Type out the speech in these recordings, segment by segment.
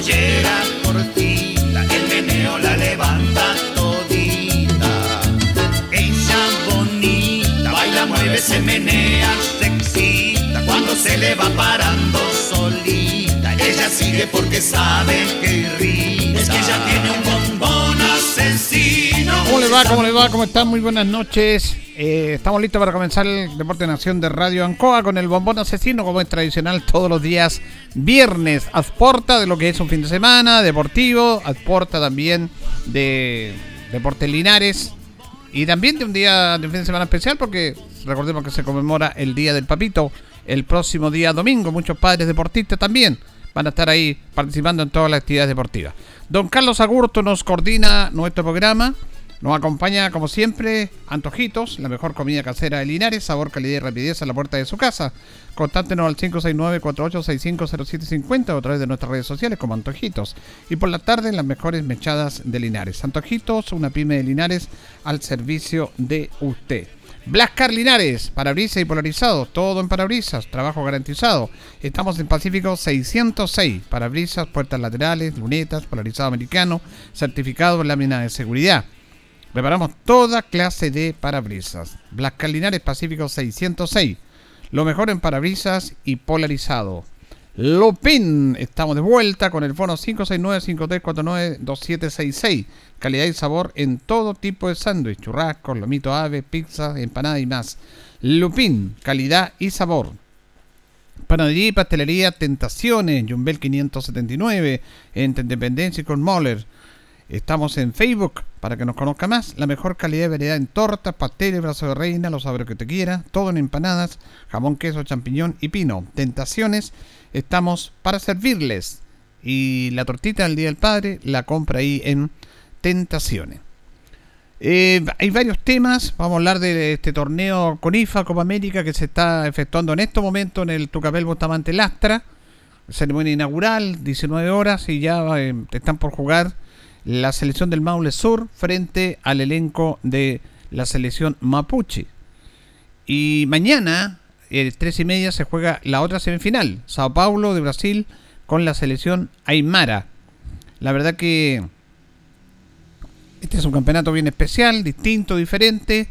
pollera cortita, el meneo la levanta todita. Ella bonita, baila, mueve, se menea, se excita, cuando se le va parando solita. Ella sigue porque sabe que ríe. Es que ella tiene un bombón asesino. ¿Cómo están? Muy buenas noches. Eh, estamos listos para comenzar el Deporte de Nación de Radio Ancoa con el bombón asesino, como es tradicional todos los días viernes. Aporta de lo que es un fin de semana deportivo, aporta también de Deporte Linares y también de un día de un fin de semana especial porque recordemos que se conmemora el Día del Papito el próximo día domingo. Muchos padres deportistas también van a estar ahí participando en todas las actividades deportivas. Don Carlos Agurto nos coordina nuestro programa. Nos acompaña, como siempre, Antojitos, la mejor comida casera de Linares, sabor, calidad y rapidez a la puerta de su casa. Contáctenos al 569-4865-0750 o a través de nuestras redes sociales como Antojitos. Y por la tarde, las mejores mechadas de Linares. Antojitos, una pyme de Linares al servicio de usted. Blascar Linares, parabrisas y polarizado, todo en parabrisas, trabajo garantizado. Estamos en Pacífico 606, parabrisas, puertas laterales, lunetas, polarizado americano, certificado en lámina de seguridad. Reparamos toda clase de parabrisas. Blascar Linares Pacífico 606. Lo mejor en parabrisas y polarizado. Lopin, estamos de vuelta con el fono 569-5349-2766. Calidad y sabor en todo tipo de sándwich, churrascos, lomito ave, pizza, empanada y más. Lupin, calidad y sabor. Panadería y pastelería Tentaciones, Jumbel 579, entre Independencia y con Moller. Estamos en Facebook para que nos conozca más. La mejor calidad de variedad en tortas, pasteles, brazo de reina, los sabores que te quiera. Todo en empanadas, jamón, queso, champiñón y pino. Tentaciones, estamos para servirles. Y la tortita del Día del Padre la compra ahí en Tentaciones. Eh, hay varios temas. Vamos a hablar de este torneo con IFA Copa América que se está efectuando en este momento en el Tucapel Bustamante Lastra. ceremonia inaugural, 19 horas, y ya eh, están por jugar la selección del Maule Sur frente al elenco de la selección Mapuche. Y mañana, el 3 y media, se juega la otra semifinal, Sao Paulo de Brasil con la selección Aymara. La verdad que este es un campeonato bien especial, distinto, diferente,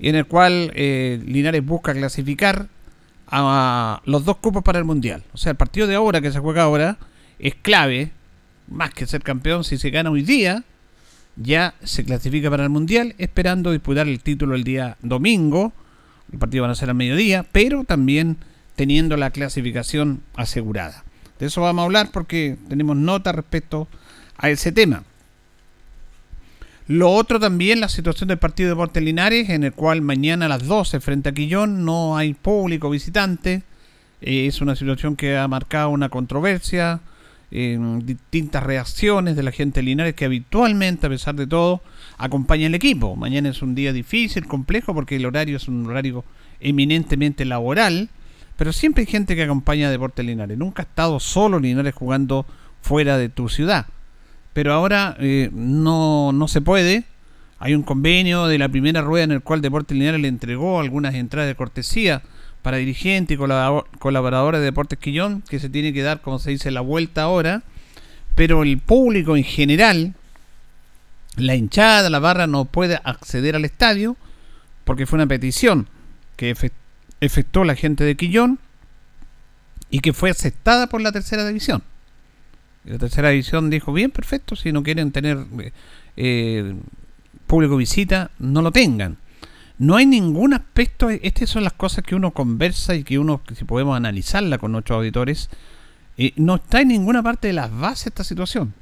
en el cual eh, Linares busca clasificar a los dos cupos para el Mundial. O sea, el partido de ahora que se juega ahora es clave, más que ser campeón, si se gana hoy día, ya se clasifica para el Mundial, esperando disputar el título el día domingo. El partido va a ser al mediodía, pero también teniendo la clasificación asegurada. De eso vamos a hablar porque tenemos nota respecto a ese tema. Lo otro también, la situación del partido de Deportes Linares, en el cual mañana a las 12 frente a Quillón no hay público visitante. Eh, es una situación que ha marcado una controversia, en distintas reacciones de la gente de Linares que habitualmente, a pesar de todo, acompaña el equipo. Mañana es un día difícil, complejo, porque el horario es un horario eminentemente laboral, pero siempre hay gente que acompaña a Deportes Linares. Nunca ha estado solo Linares jugando fuera de tu ciudad pero ahora eh, no, no se puede. Hay un convenio de la primera rueda en el cual Deportes Lineal le entregó algunas entradas de cortesía para dirigentes y colaboradores de Deportes Quillón, que se tiene que dar, como se dice, la vuelta ahora. Pero el público en general, la hinchada, la barra, no puede acceder al estadio porque fue una petición que efectuó la gente de Quillón y que fue aceptada por la tercera división. La tercera división dijo, bien, perfecto, si no quieren tener eh, público visita, no lo tengan. No hay ningún aspecto, estas son las cosas que uno conversa y que uno, si podemos analizarla con nuestros auditores, eh, no está en ninguna parte de las bases esta situación.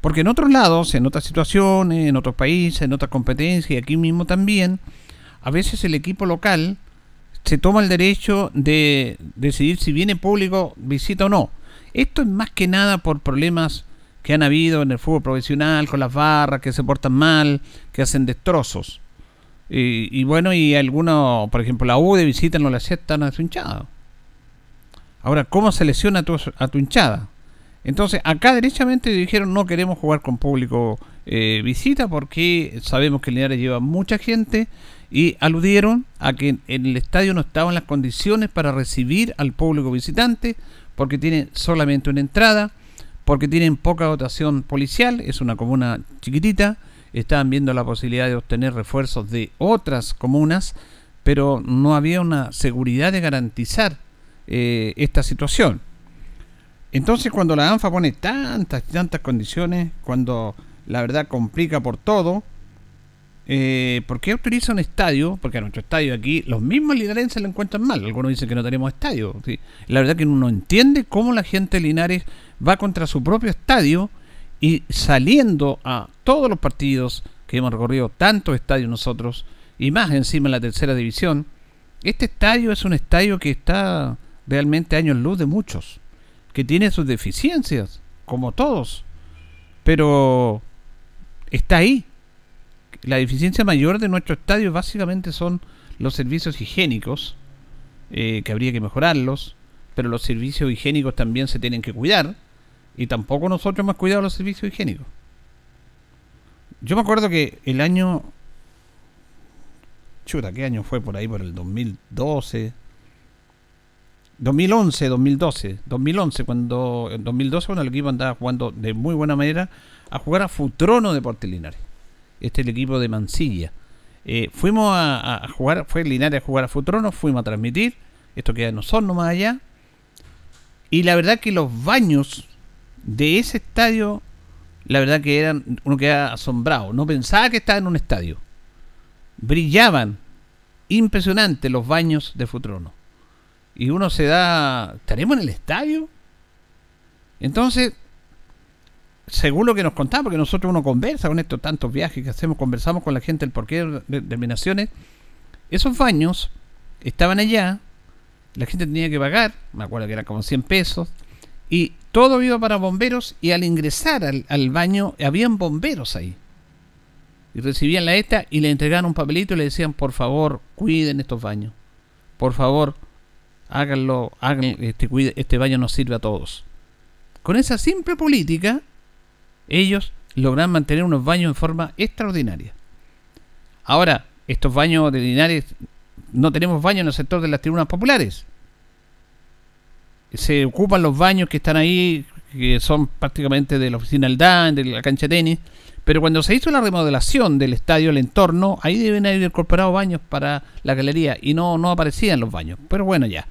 Porque en otros lados, en otras situaciones, en otros países, en otras competencias, y aquí mismo también, a veces el equipo local se toma el derecho de decidir si viene público visita o no. Esto es más que nada por problemas que han habido en el fútbol profesional, con las barras, que se portan mal, que hacen destrozos. Y, bueno, y algunos, por ejemplo, la U de visita no le aceptan a su hinchada. Ahora, ¿cómo se lesiona a tu, a tu hinchada? Entonces, acá derechamente dijeron no queremos jugar con público eh, visita porque sabemos que el Linares lleva mucha gente y aludieron a que en el estadio no estaban las condiciones para recibir al público visitante porque tiene solamente una entrada, porque tienen poca dotación policial, es una comuna chiquitita, estaban viendo la posibilidad de obtener refuerzos de otras comunas, pero no había una seguridad de garantizar eh, esta situación. Entonces cuando la ANFA pone tantas, tantas condiciones, cuando la verdad complica por todo, eh, ¿Por qué autoriza un estadio? Porque a nuestro estadio aquí los mismos linarenses lo encuentran mal. Algunos dicen que no tenemos estadio. La verdad que uno entiende cómo la gente de Linares va contra su propio estadio y saliendo a todos los partidos que hemos recorrido, tantos estadios nosotros, y más encima en la tercera división, este estadio es un estadio que está realmente años luz de muchos, que tiene sus deficiencias, como todos, pero está ahí. La deficiencia mayor de nuestro estadio básicamente son los servicios higiénicos, eh, que habría que mejorarlos, pero los servicios higiénicos también se tienen que cuidar, y tampoco nosotros hemos cuidado los servicios higiénicos. Yo me acuerdo que el año... Chuta, ¿qué año fue por ahí? Por el 2012. 2011, 2012. 2011, cuando... En 2012 cuando el equipo andaba jugando de muy buena manera a jugar a Futrono de Portelinares este es el equipo de Mansilla. Eh, fuimos a, jugar, fue Linares a jugar a Futrono, fuimos a transmitir, esto queda en Osorno más allá, y la verdad que los baños de ese estadio, la verdad que eran, uno queda asombrado, no pensaba que estaba en un estadio. Brillaban, impresionante los baños de Futrono. Y uno se da, ¿estaremos en el estadio? Entonces, según lo que nos contaba, porque nosotros uno conversa con estos tantos viajes que hacemos, conversamos con la gente el porqué de determinaciones, esos baños estaban allá, la gente tenía que pagar, me acuerdo que era como 100 pesos, y todo iba para bomberos y al ingresar al, baño habían bomberos ahí. Y recibían la esta y le entregaban un papelito y le decían, por favor, cuiden estos baños. Por favor, háganlo, hagan, este, este baño nos sirve a todos. Con esa simple política, ellos logran mantener unos baños en forma extraordinaria. Ahora, estos baños ordinarios, no tenemos baños en el sector de las tribunas populares. Se ocupan los baños que están ahí, que son prácticamente de la oficina Aldán, de la cancha de tenis, pero cuando se hizo la remodelación del estadio, el entorno, ahí deben haber incorporado baños para la galería y no, no aparecían los baños. Pero bueno, ya.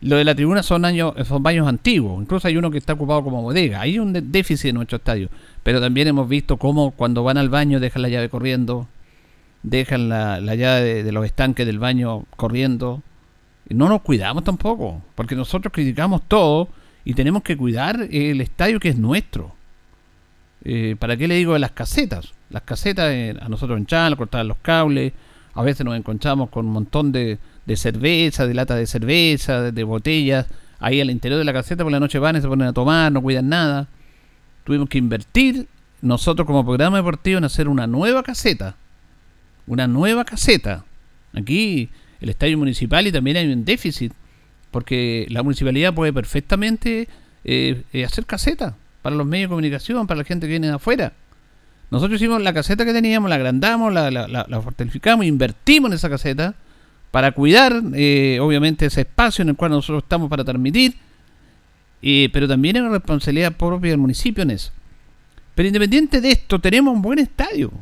Lo de la tribuna son, años, son baños antiguos, incluso hay uno que está ocupado como bodega. Hay un déficit en nuestro estadio, pero también hemos visto cómo cuando van al baño dejan la llave corriendo, dejan la, llave de, los estanques del baño corriendo. No nos cuidamos tampoco, porque nosotros criticamos todo y tenemos que cuidar el estadio que es nuestro. Eh, ¿Para qué le digo de las casetas? Las casetas eh, a nosotros en Chal, cortar los cables, a veces nos encontramos con un montón de, de cerveza, de lata de cerveza, de, botellas, ahí al interior de la caseta por la noche van y se ponen a tomar, no cuidan nada. Tuvimos que invertir nosotros como programa deportivo en hacer una nueva caseta. Una nueva caseta. Aquí el estadio municipal y también hay un déficit, porque la municipalidad puede perfectamente eh, eh, hacer caseta para los medios de comunicación, para la gente que viene de afuera. Nosotros hicimos la caseta que teníamos, la agrandamos, la, la, fortificamos, invertimos en esa caseta para cuidar, eh, obviamente, ese espacio en el cual nosotros estamos para transmitir, pero también es una responsabilidad propia del municipio en eso. Pero independiente de esto, tenemos un buen estadio.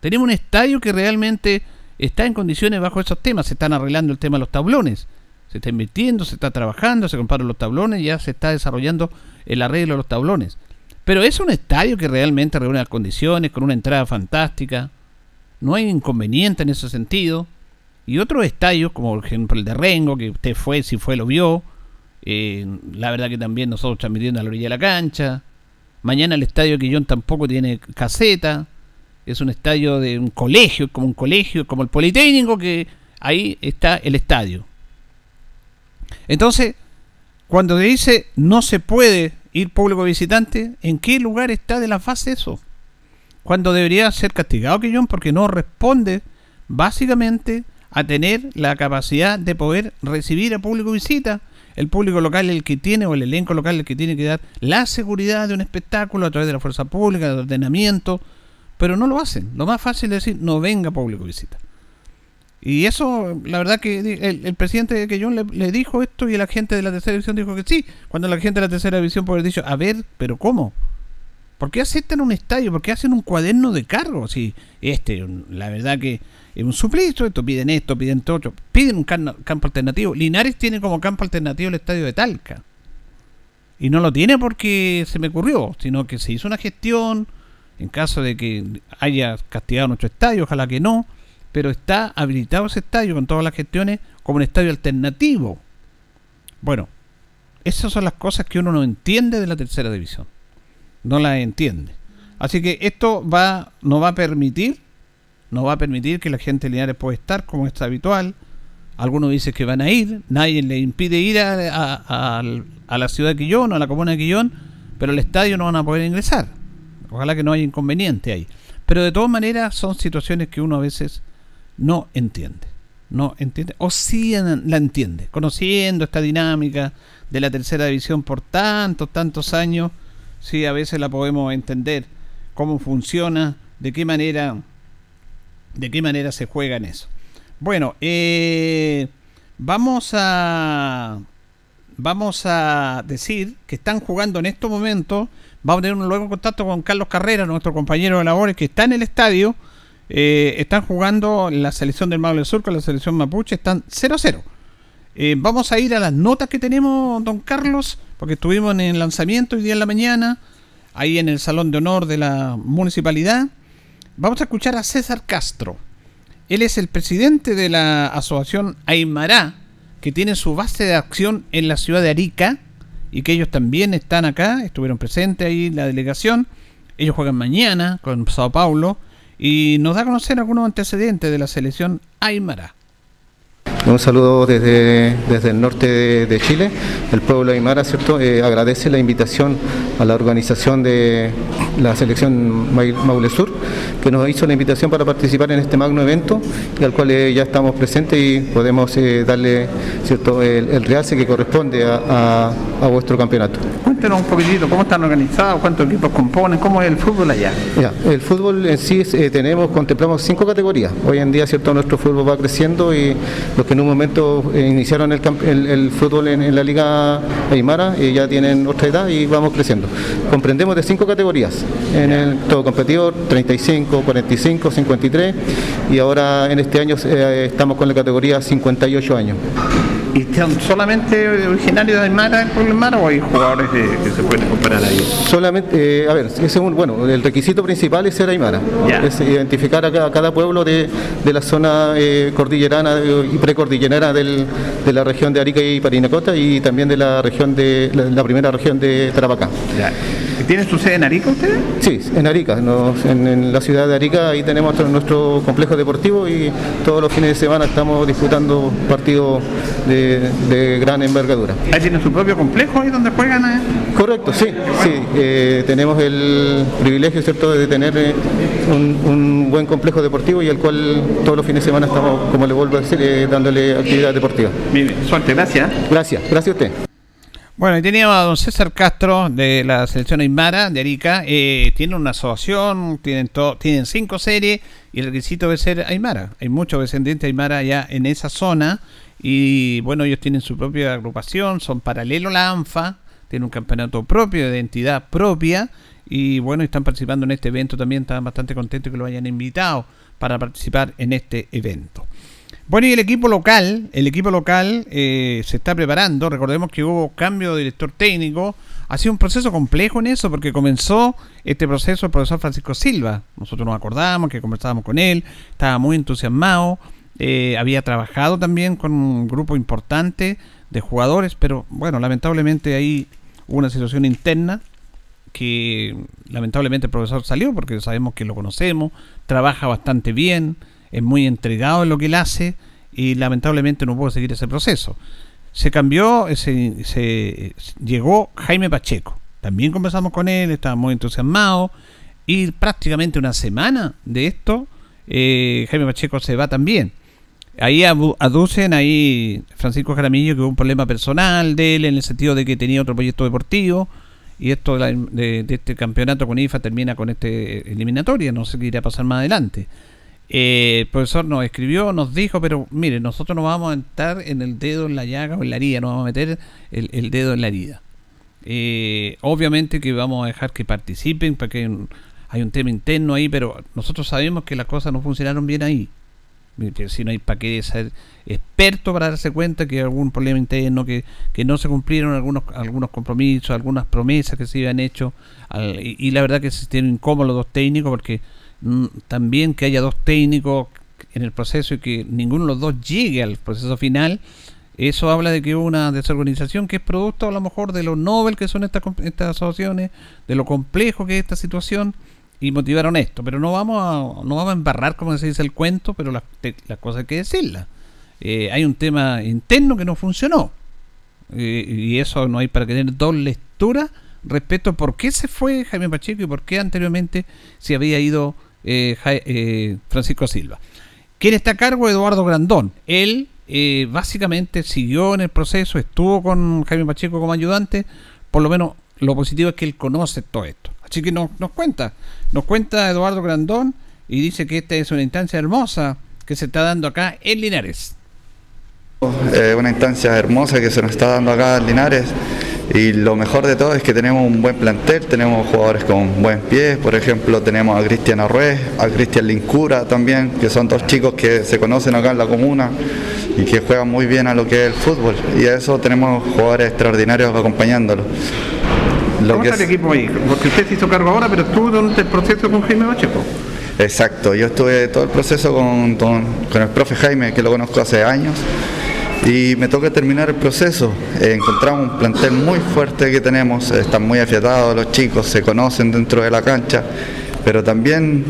Tenemos un estadio que realmente está en condiciones bajo esos temas. Se están arreglando el tema de los tablones. Se está invirtiendo, se está trabajando, se compraron los tablones, ya se está desarrollando el arreglo de los tablones. Pero es un estadio que realmente reúne las condiciones, con una entrada fantástica. No hay inconveniente en ese sentido. Y otros estadios, como por ejemplo el de Rengo, que usted fue, si fue, lo vio. Eh, la verdad que también nosotros transmitiendo a la orilla de la cancha. Mañana el estadio de Quillón tampoco tiene caseta. Es un estadio de un colegio, como un colegio, como el Politécnico, que ahí está el estadio. Entonces, cuando dice no se puede ir público visitante, ¿en qué lugar está de la fase eso? Cuando debería ser castigado Quillón porque no responde básicamente a tener la capacidad de poder recibir a público visita. El público local el que tiene, o el elenco local el que tiene que dar la seguridad de un espectáculo a través de la fuerza pública, de ordenamiento, pero no lo hacen. Lo más fácil es decir, no venga público visita. Y eso, la verdad que el, presidente de Quellón le, le, dijo esto y la gente de la tercera división dijo que sí. Cuando la gente de la tercera división puede haber dicho, a ver, pero ¿cómo? ¿Por qué aceptan un estadio? ¿Por qué hacen un cuaderno de cargo? Si este, la verdad que es un suplicio, esto piden esto, piden todo, piden un campo alternativo. Linares tiene como campo alternativo el estadio de Talca. Y no lo tiene porque se me ocurrió, sino que se hizo una gestión en caso de que haya castigado nuestro estadio, ojalá que no, pero está habilitado ese estadio con todas las gestiones como un estadio alternativo. Bueno, esas son las cosas que uno no entiende de la tercera división. No las entiende. Así que esto va, no va a permitir no va a permitir que la gente de Linares pueda estar como está habitual. Algunos dicen que van a ir, nadie le impide ir a, la ciudad de Quillón o a la comuna de Quillón, pero al estadio no van a poder ingresar. Ojalá que no haya inconveniente ahí. Pero de todas maneras son situaciones que uno a veces no entiende. No entiende, o sí la entiende, conociendo esta dinámica de la tercera división por tantos, tantos años, sí a veces la podemos entender cómo funciona, de qué manera de qué manera se juega en eso. Bueno, eh, vamos a vamos a decir que están jugando en estos momentos. Vamos a tener un luego contacto con Carlos Carrera, nuestro compañero de labores, que está en el estadio. Eh, están jugando la selección del Maule Sur con la selección Mapuche. Están 0-0. Eh, vamos a ir a las notas que tenemos, don Carlos, porque estuvimos en el lanzamiento hoy día en la mañana, ahí en el Salón de Honor de la Municipalidad. Vamos a escuchar a César Castro. Él es el presidente de la asociación Aymara, que tiene su base de acción en la ciudad de Arica y que ellos también están acá, estuvieron presentes ahí la delegación. Ellos juegan mañana con Sao Paulo y nos da a conocer algunos antecedentes de la selección Aymara. Un saludo desde, desde el norte de, Chile. El pueblo Aymara ¿cierto? Eh, agradece la invitación a la organización de la selección Maule Sur, que nos hizo la invitación para participar en este magno evento, y al cual eh, ya estamos presentes y podemos eh, darle ¿cierto? El, realce que corresponde a, vuestro campeonato. Cuéntenos un poquitito, ¿cómo están organizados? ¿Cuántos equipos componen? ¿Cómo es el fútbol allá? el fútbol en sí tenemos, contemplamos cinco categorías. Hoy en día ¿cierto? nuestro fútbol va creciendo y los en un momento eh, iniciaron el, fútbol en, la Liga Aymara y ya tienen otra edad y vamos creciendo. Comprendemos de cinco categorías, en el todo competidor, 35, 45, 53 y ahora en este año eh, estamos con la categoría 58 años. ¿Y son solamente originarios de Aymara, el pueblo Aymara, o hay jugadores que se pueden comparar ahí? Solamente, eh, a ver, es bueno, el requisito principal es ser Aymara, es identificar a cada, pueblo de, la zona eh, cordillerana y precordillerana del, de la región de Arica y Parinacota y también de la región de la, primera región de Tarapacá. ¿Tiene su sede en Arica ustedes? Sí, en Arica, en, la ciudad de Arica, ahí tenemos nuestro complejo deportivo y todos los fines de semana estamos disputando partidos de, gran envergadura. ¿Ahí tiene su propio complejo ahí donde juegan? Eh? Correcto, sí, sí. Eh, tenemos el privilegio, ¿cierto?, de tener eh, un, buen complejo deportivo y al cual todos los fines de semana estamos, como le vuelvo a decir, dándole actividad deportiva. Bien, suerte, gracias. Gracias, gracias a usted. Bueno, y teníamos a don César Castro de la selección Aymara de Arica. Eh, tiene una asociación, tienen, tienen cinco series y el requisito debe ser Aymara. Hay muchos descendientes Aymara allá en esa zona y bueno, ellos tienen su propia agrupación, son paralelo a la ANFA, tienen un campeonato propio, de identidad propia y bueno, están participando en este evento también. Están bastante contentos que lo hayan invitado para participar en este evento. Bueno, y el equipo local, el equipo local eh, se está preparando. Recordemos que hubo cambio de director técnico. Ha sido un proceso complejo en eso porque comenzó este proceso el profesor Francisco Silva. Nosotros nos acordamos que conversábamos con él, estaba muy entusiasmado. Eh, había trabajado también con un grupo importante de jugadores, pero bueno, lamentablemente ahí hubo una situación interna que lamentablemente el profesor salió porque sabemos que lo conocemos, trabaja bastante bien es muy entregado en lo que él hace y lamentablemente no pudo seguir ese proceso. Se cambió, se, se llegó Jaime Pacheco. También conversamos con él, estaba muy entusiasmado y prácticamente una semana de esto, eh, Jaime Pacheco se va también. Ahí aducen ahí Francisco Jaramillo que hubo un problema personal de él en el sentido de que tenía otro proyecto deportivo y esto de, de este campeonato con IFA termina con este eliminatoria, no sé qué irá a pasar más adelante. Eh, el profesor nos escribió, nos dijo, pero mire, nosotros no vamos a entrar en el dedo en la llaga o en la herida, no vamos a meter el, dedo en la herida. Eh, obviamente que vamos a dejar que participen, porque hay un tema interno ahí, pero nosotros sabemos que las cosas no funcionaron bien ahí. Si no hay para qué ser experto para darse cuenta que hay algún problema interno, que, que no se cumplieron algunos, algunos compromisos, algunas promesas que se habían hecho. y, la verdad que se tienen incómodos los técnicos porque también que haya dos técnicos en el proceso y que ninguno de los dos llegue al proceso final, eso habla de que hubo una desorganización que es producto a lo mejor de lo novel que son estas, estas asociaciones, de lo complejo que es esta situación y motivaron esto. Pero no vamos a, no vamos a embarrar, como se dice el cuento, pero las, las cosas hay que decirlas. Eh, hay un tema interno que no funcionó. Eh, y eso no hay para tener dos lecturas respecto a por qué se fue Jaime Pacheco y por qué anteriormente se había ido eh, eh, Francisco Silva. ¿Quién está a cargo? Eduardo Grandón. Él eh, básicamente siguió en el proceso, estuvo con Jaime Pacheco como ayudante, por lo menos lo positivo es que él conoce todo esto. Así que nos cuenta, nos cuenta Eduardo Grandón y dice que esta es una instancia hermosa que se está dando acá en Linares. una instancia hermosa que se nos está dando acá en Linares y lo mejor de todo es que tenemos un buen plantel, tenemos jugadores con buen pie, por ejemplo tenemos a Cristian Arrués, a Cristian Lincura también, que son dos chicos que se conocen acá en la comuna y que juegan muy bien a lo que es el fútbol. Y a eso tenemos jugadores extraordinarios acompañándolo. ¿Cómo está el equipo ahí? Porque usted se hizo cargo ahora, pero estuvo durante el proceso con Jaime Bacheco. Exacto, yo estuve todo el proceso con, con el profe Jaime, que lo conozco hace años y me toca terminar el proceso. Encontramos un plantel muy fuerte que tenemos, están muy afiatados los chicos, se conocen dentro de la cancha pero también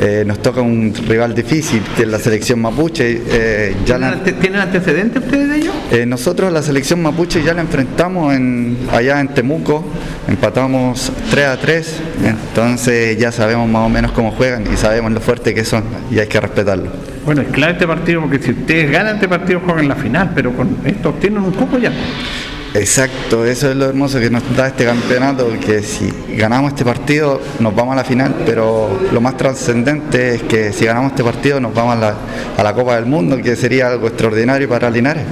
eh, nos toca un rival difícil, que es la selección mapuche. Eh, ya ¿Tienen, antecedentes ustedes de ello? Eh, nosotros la selección mapuche ya la enfrentamos en, allá en Temuco, empatamos 3 a 3, entonces ya sabemos más o menos cómo juegan y sabemos lo fuerte que son y hay que respetarlo. Bueno, es clave este partido porque si ustedes ganan este partido juegan la final, pero con esto obtienen un poco ya. Exacto, eso es lo hermoso que nos da este campeonato, que si ganamos este partido nos vamos a la final, pero lo más trascendente es que si ganamos este partido nos vamos a la, Copa del Mundo, que sería algo extraordinario para Linares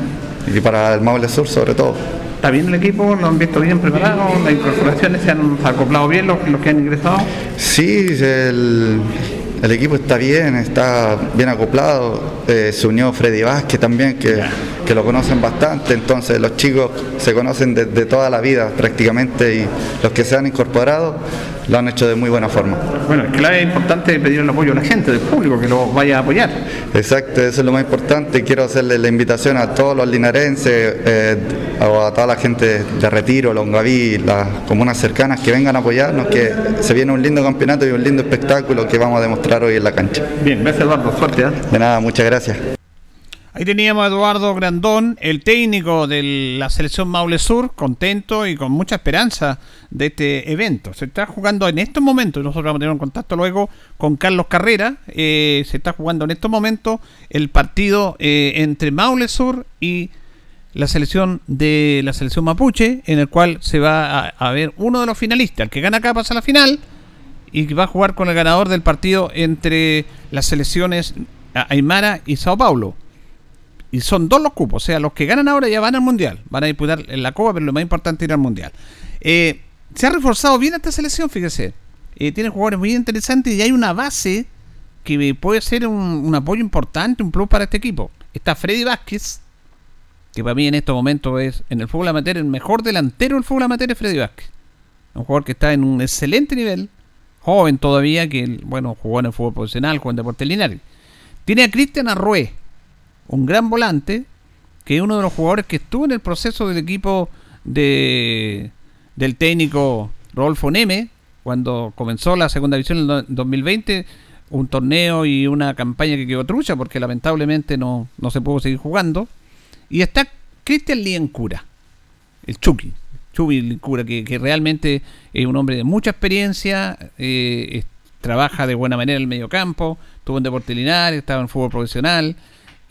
y para el Maule Sur sobre todo. ¿Está bien el equipo? ¿Lo han visto bien preparado? ¿Las incorporaciones se han acoplado bien los, los que han ingresado? Sí, el, el equipo está bien, está bien acoplado. Eh, se unió Freddy Vázquez también, que, lo conocen bastante. Entonces los chicos se conocen desde de toda la vida prácticamente y los que se han incorporado lo han hecho de muy buena forma. Bueno, es clave es importante pedir el apoyo a la gente, del público, que lo vaya a apoyar. Exacto, eso es lo más importante. Quiero hacerle la invitación a todos los linarenses, eh, a toda la gente de Retiro, Longaví, las comunas cercanas, que vengan a apoyarnos, que se viene un lindo campeonato y un lindo espectáculo que vamos a demostrar hoy en la cancha. Bien, gracias Eduardo, suerte. ¿eh? De nada, muchas gracias. Ahí teníamos a Eduardo Grandón, el técnico de la selección Maule Sur, contento y con mucha esperanza de este evento. Se está jugando en estos momentos, nosotros vamos a tener un contacto luego con Carlos Carrera, eh, se está jugando en estos momentos el partido eh, entre Maule Sur y la selección de la selección mapuche, en el cual se va a, ver uno de los finalistas, el que gana acá pasa a la final y va a jugar con el ganador del partido entre las selecciones Aymara y Sao Paulo. Y son dos los cupos, o sea, los que ganan ahora ya van al Mundial. Van a disputar en la Copa, pero lo más importante es ir al Mundial. Eh, se ha reforzado bien esta selección, fíjese. Eh, tiene jugadores muy interesantes y hay una base que puede ser un, apoyo importante, un plus para este equipo. Está Freddy Vázquez, que para mí en estos momentos es en el fútbol amateur el mejor delantero del fútbol amateur es Freddy Vázquez. Un jugador que está en un excelente nivel, joven todavía, que bueno, jugó en el fútbol profesional, jugó en deporte lineal. Tiene a Cristian Arrué, un gran volante, que es uno de los jugadores que estuvo en el proceso del equipo de, del técnico Rodolfo Neme, cuando comenzó la segunda división en 2020, un torneo y una campaña que quedó trucha porque lamentablemente no, no se pudo seguir jugando. Y está Cristian Liencura, el Chucky, Chucky Liencura, que, que, realmente es un hombre de mucha experiencia, eh, trabaja de buena manera en el medio campo, estuvo en Deporte Linares, estaba en fútbol profesional,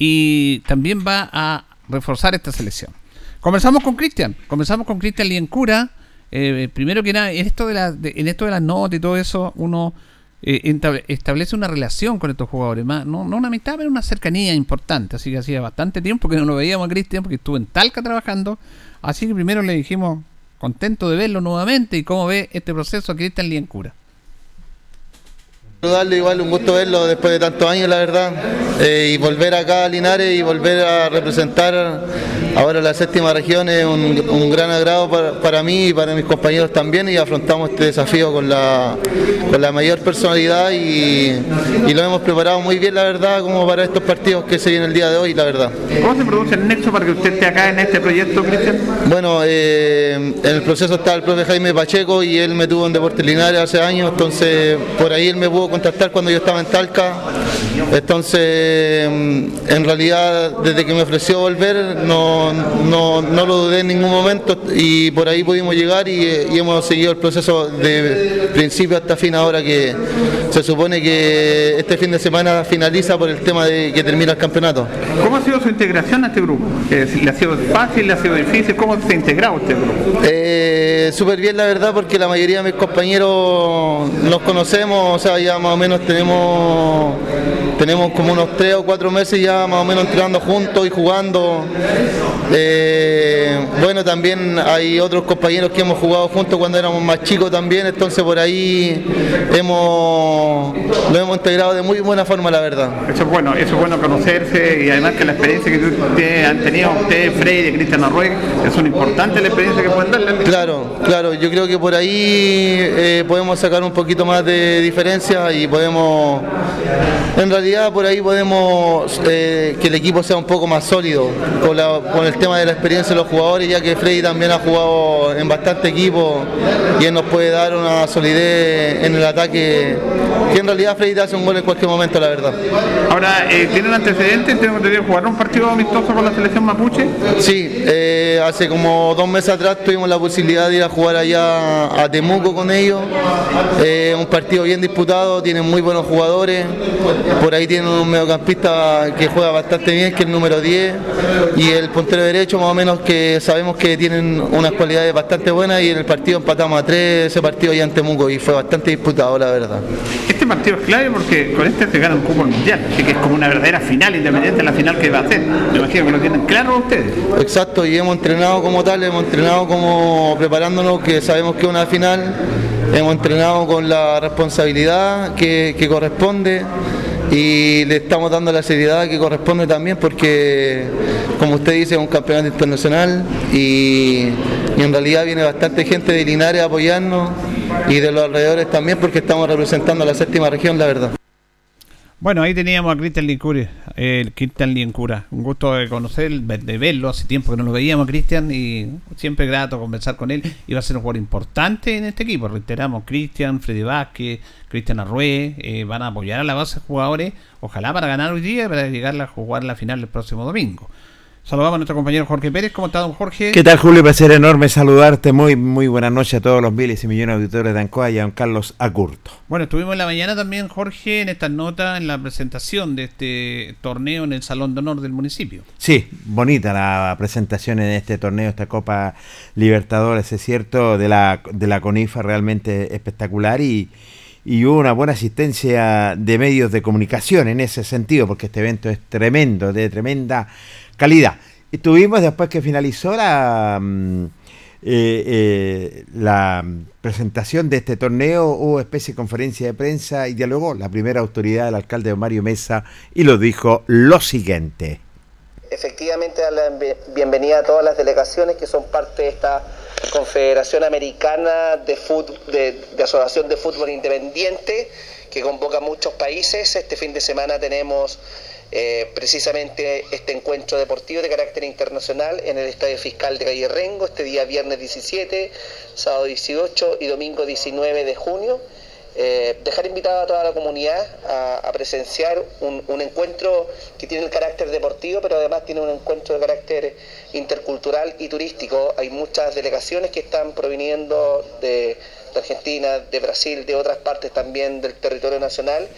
y también va a reforzar esta selección. Comenzamos con Cristian, comenzamos con Cristian Liencura. Eh, primero que nada, en esto de, la, en esto de las notas y todo eso, uno eh, establece una relación con estos jugadores, no, no una amistad, pero una cercanía importante. Así que hacía bastante tiempo que no lo veíamos a Cristian, porque estuvo en Talca trabajando. Así que primero le dijimos, contento de verlo nuevamente y cómo ve este proceso a Cristian Liencura. Igual, un gusto verlo después de tantos años, la verdad, eh, y volver acá a Linares y volver a representar ahora la séptima región es un, gran agrado para, mí y para mis compañeros también y afrontamos este desafío con la, con la mayor personalidad y, lo hemos preparado muy bien, la verdad, como para estos partidos que se vienen el día de hoy, la verdad. ¿Cómo se produce el nexo para que usted esté acá en este proyecto, Cristian? Bueno, eh, en el proceso está el profe Jaime Pacheco y él me tuvo en Deportes Linares hace años, entonces por ahí él me pudo contactar cuando yo estaba en Talca. Entonces, en realidad, desde que me ofreció volver, no, no, no lo dudé en ningún momento y por ahí pudimos llegar y, hemos seguido el proceso de principio hasta fin ahora que se supone que este fin de semana finaliza por el tema de que termina el campeonato. ¿Cómo ha sido su integración a este grupo? ¿Le ha sido fácil, le ha sido difícil? ¿Cómo se ha integrado este grupo? Eh, Súper bien la verdad porque la mayoría de mis compañeros los conocemos, o sea, ya más o menos tenemos, tenemos como unos tres o cuatro meses ya más o menos entrenando juntos y jugando. Eh, bueno, también hay otros compañeros que hemos jugado juntos cuando éramos más chicos también, entonces por ahí hemos, lo hemos integrado de muy buena forma, la verdad. Eso es bueno, eso es bueno conocerse y además que la experiencia que ustedes han tenido, usted, Freddy y Cristian Arrueg, es una importante la experiencia que pueden darle. Claro, claro, yo creo que por ahí eh, podemos sacar un poquito más de diferencia y podemos, en realidad, por ahí podemos eh, que el equipo sea un poco más sólido con, el tema de la experiencia de los jugadores, ya que Freddy también ha jugado en bastante equipo y él nos puede dar una solidez en el ataque, que en realidad Freddy te hace un gol en cualquier momento, la verdad. Ahora, eh, ¿tienen antecedentes? ¿Tienen que jugar un partido amistoso con la selección mapuche? Sí, eh, hace como dos meses atrás tuvimos la posibilidad de ir a jugar allá a Temuco con ellos, un partido bien disputado, tienen muy buenos jugadores, por ahí tienen un mediocampista que juega bastante bien, que es el número 10, y el derecho más o menos que sabemos que tienen unas cualidades bastante buenas y en el partido empatamos a tres ese partido allá en Temuco y fue bastante disputado la verdad. Este partido es clave porque con este se gana un cupo mundial, así que es como una verdadera final independiente de la final que va a hacer. Me imagino que lo tienen claro ustedes. Exacto, y hemos entrenado como tal, hemos entrenado como preparándonos que sabemos que es una final hemos entrenado con la responsabilidad que, corresponde y le estamos dando la seriedad que corresponde también porque, como usted dice, es un campeonato internacional y, en realidad viene bastante gente de Linares a apoyarnos y de los alrededores también porque estamos representando a la séptima región, la verdad. Bueno, ahí teníamos a Cristian Lincura, el Cristian Lincura. Un gusto de conocer, de verlo. Hace tiempo que no lo veíamos, Cristian, y siempre grato conversar con él. Iba a ser un jugador importante en este equipo. Reiteramos, Cristian, Freddy Vázquez, Cristian Arrué, eh, van a apoyar a la base de jugadores, ojalá para ganar hoy día y para llegar a jugar la final el próximo domingo. Saludamos a nuestro compañero Jorge Pérez. ¿Cómo está, don Jorge? ¿Qué tal, Julio? Placer enorme saludarte. Muy muy buenas noches a todos los miles y millones de auditores de Ancoa y a don Carlos Acurto. Bueno, estuvimos en la mañana también, Jorge, en esta nota, en la presentación de este torneo en el Salón de Honor del municipio. Sí, bonita la presentación en este torneo, esta Copa Libertadores, es cierto, de la, de la CONIFA, realmente espectacular y, y hubo una buena asistencia de medios de comunicación en ese sentido, porque este evento es tremendo, de tremenda calidad. Y tuvimos después que finalizó la, mm, eh, eh, la presentación de este torneo, hubo especie de conferencia de prensa y dialogó la primera autoridad del alcalde Mario Mesa y lo dijo lo siguiente. Efectivamente, a la bienvenida a todas las delegaciones que son parte de esta Confederación Americana de, de, de Asociación de Fútbol Independiente que convoca a muchos países. Este fin de semana tenemos eh, precisamente este encuentro deportivo de carácter internacional en el Estadio Fiscal de Calle Rengo, este día viernes 17, sábado 18 y domingo 19 de junio. Eh, dejar invitada a toda la comunidad a, presenciar un, encuentro que tiene el carácter deportivo, pero además tiene un encuentro de carácter intercultural y turístico. Hay muchas delegaciones que están proviniendo de, de Argentina, de Brasil, de otras partes también del territorio nacional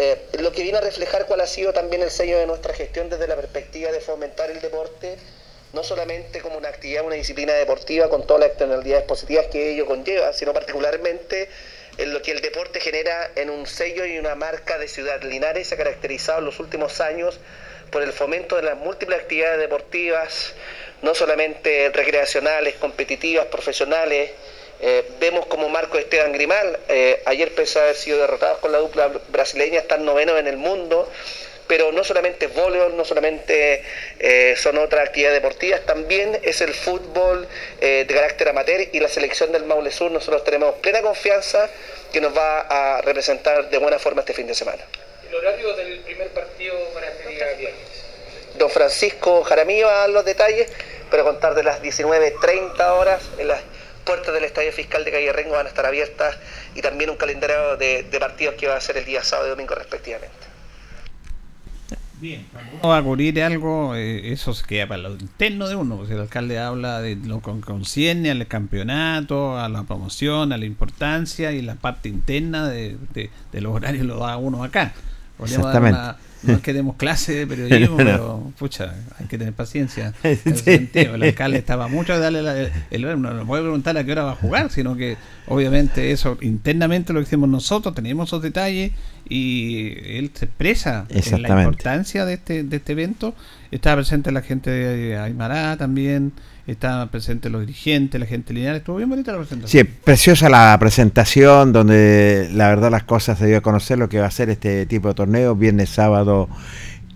eh, lo que viene a reflejar cuál ha sido también el sello de nuestra gestión desde la perspectiva de fomentar el deporte, no solamente como una actividad, una disciplina deportiva con todas las externalidades positivas que ello conlleva, sino particularmente en lo que el deporte genera en un sello y una marca de Ciudad Linares, se ha caracterizado en los últimos años por el fomento de las múltiples actividades deportivas, no solamente recreacionales, competitivas, profesionales, eh, vemos como Marco Esteban Grimal, eh, ayer pese a haber sido derrotados con la dupla brasileña, están novenos en el mundo, pero no solamente es voleibol, no solamente eh, son otras actividades deportivas, también es el fútbol de carácter amateur y la selección del Maule Sur, nosotros tenemos plena confianza que nos va a representar de buena forma este fin de semana. ¿El horario del primer partido para este día Don Francisco Jaramillo va a dar los detalles, pero contar de las 19.30 horas en las puertas del Estadio Fiscal de Calle Rengo van a estar abiertas y también un calendario de, partidos que va a ser el día sábado y domingo respectivamente. Bien, va a cubrir algo, eh, eso se queda para lo interno de uno, pues el alcalde habla de lo que concierne al campeonato, a la promoción, a la importancia y la parte interna de, los horarios lo da uno acá. Exactamente. No es que demos clase de periodismo, pero pucha, hay que tener paciencia. El alcalde estaba mucho de darle el, no puede preguntar a qué hora va a jugar, sino que obviamente eso internamente lo hicimos nosotros, tenemos esos detalles y él se expresa en la importancia de este, de este evento. Estaba presente la gente de Aymara también, estaban presentes los dirigentes, la gente lineal, estuvo bien bonita la presentación. Sí, preciosa la presentación, donde la verdad las cosas se dio a conocer lo que va a ser este tipo de torneo, viernes, sábado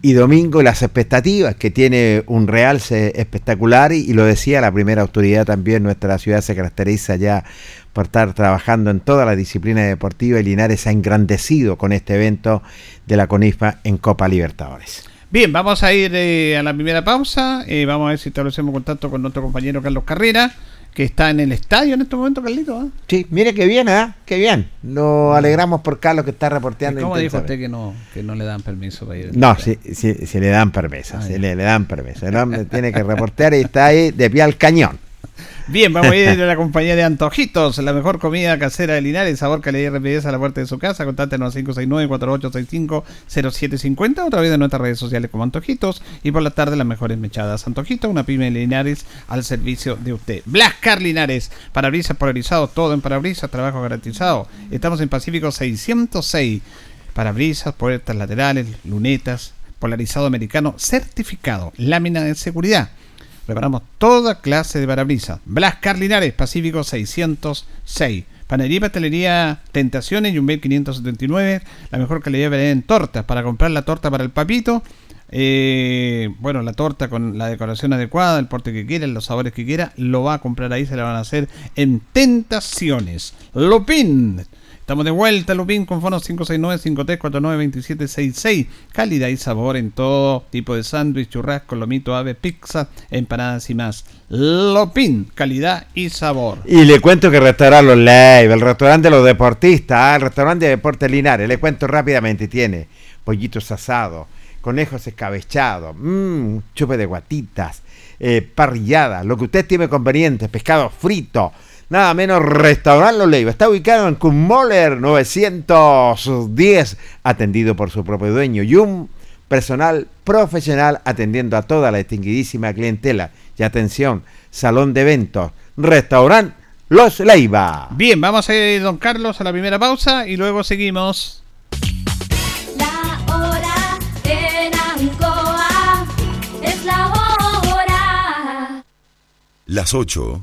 y domingo las expectativas que tiene un realce espectacular y, y, lo decía la primera autoridad también, nuestra ciudad se caracteriza ya por estar trabajando en toda la disciplina deportiva y Linares ha engrandecido con este evento de la CONIFA en Copa Libertadores. Bien, vamos a ir eh, a la primera pausa, eh, vamos a ver si establecemos contacto con nuestro compañero Carlos Carrera que está en el estadio en este momento, Carlito. ¿eh? Sí, mire que bien, ¿eh? Qué bien. Nos alegramos por Carlos que está reporteando. ¿Cómo dijo usted que no, que no le dan permiso para ir? No, sí, sí, sí, le dan permiso, ah, sí, le, le, dan permiso. El hombre tiene que reportear y está ahí de pie al cañón. Bien, vamos a ir a la compañía de Antojitos, la mejor comida casera de Linares, sabor, y rapidez a la puerta de su casa. Contáctenos 569-4865-0750, otra vez en nuestras redes sociales como Antojitos y por la tarde las mejores mechadas. Antojitos, una pyme de Linares al servicio de usted. Blascar Linares, parabrisas polarizados, todo en parabrisas, trabajo garantizado. Estamos en Pacífico 606, parabrisas, puertas laterales, lunetas, polarizado americano certificado, lámina de seguridad Preparamos toda clase de parabrisas. Blas Carlinares, Pacífico 606. Panería y pastelería Tentaciones, Yumbel 579. La mejor calidad de en tortas. Para comprar la torta para el papito. Eh, bueno, la torta con la decoración adecuada, el porte que quiera, los sabores que quiera, lo va a comprar ahí, se la van a hacer en Tentaciones. Lopin Estamos de vuelta, Lupín, con fonos 569-5349-2766. Calidad y sabor en todo tipo de sándwich, churrasco, lomito, ave, pizza, empanadas y más. Lopin, calidad y sabor. Y le cuento que restaurante Los Live, el restaurante de los deportistas, ah, el restaurante de Deportes Linares, le cuento rápidamente, tiene pollitos asados, conejos escabechados, mmm, chupe de guatitas, eh, parrillada, lo que usted tiene conveniente, pescado frito nada menos Restaurante Los Leiva. Está ubicado en Kummoller 910, atendido por su propio dueño y un personal profesional atendiendo a toda la distinguidísima clientela. Y atención, salón de eventos, restaurante Los Leiva. Bien, vamos a ir, don Carlos, a la primera pausa y luego seguimos. La hora en Ancoa es la hora. Las 8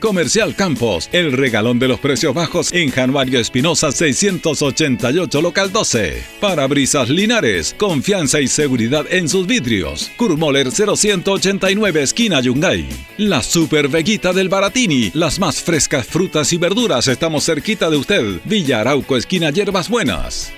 Comercial Campos, el regalón de los precios bajos en Januario Espinosa 688 local 12. Parabrisas Linares, confianza y seguridad en sus vidrios. Kurmoller 0189 esquina Yungay. La Super Veguita del Baratini, las más frescas frutas y verduras estamos cerquita de usted. Villa Arauco esquina Hierbas Buenas.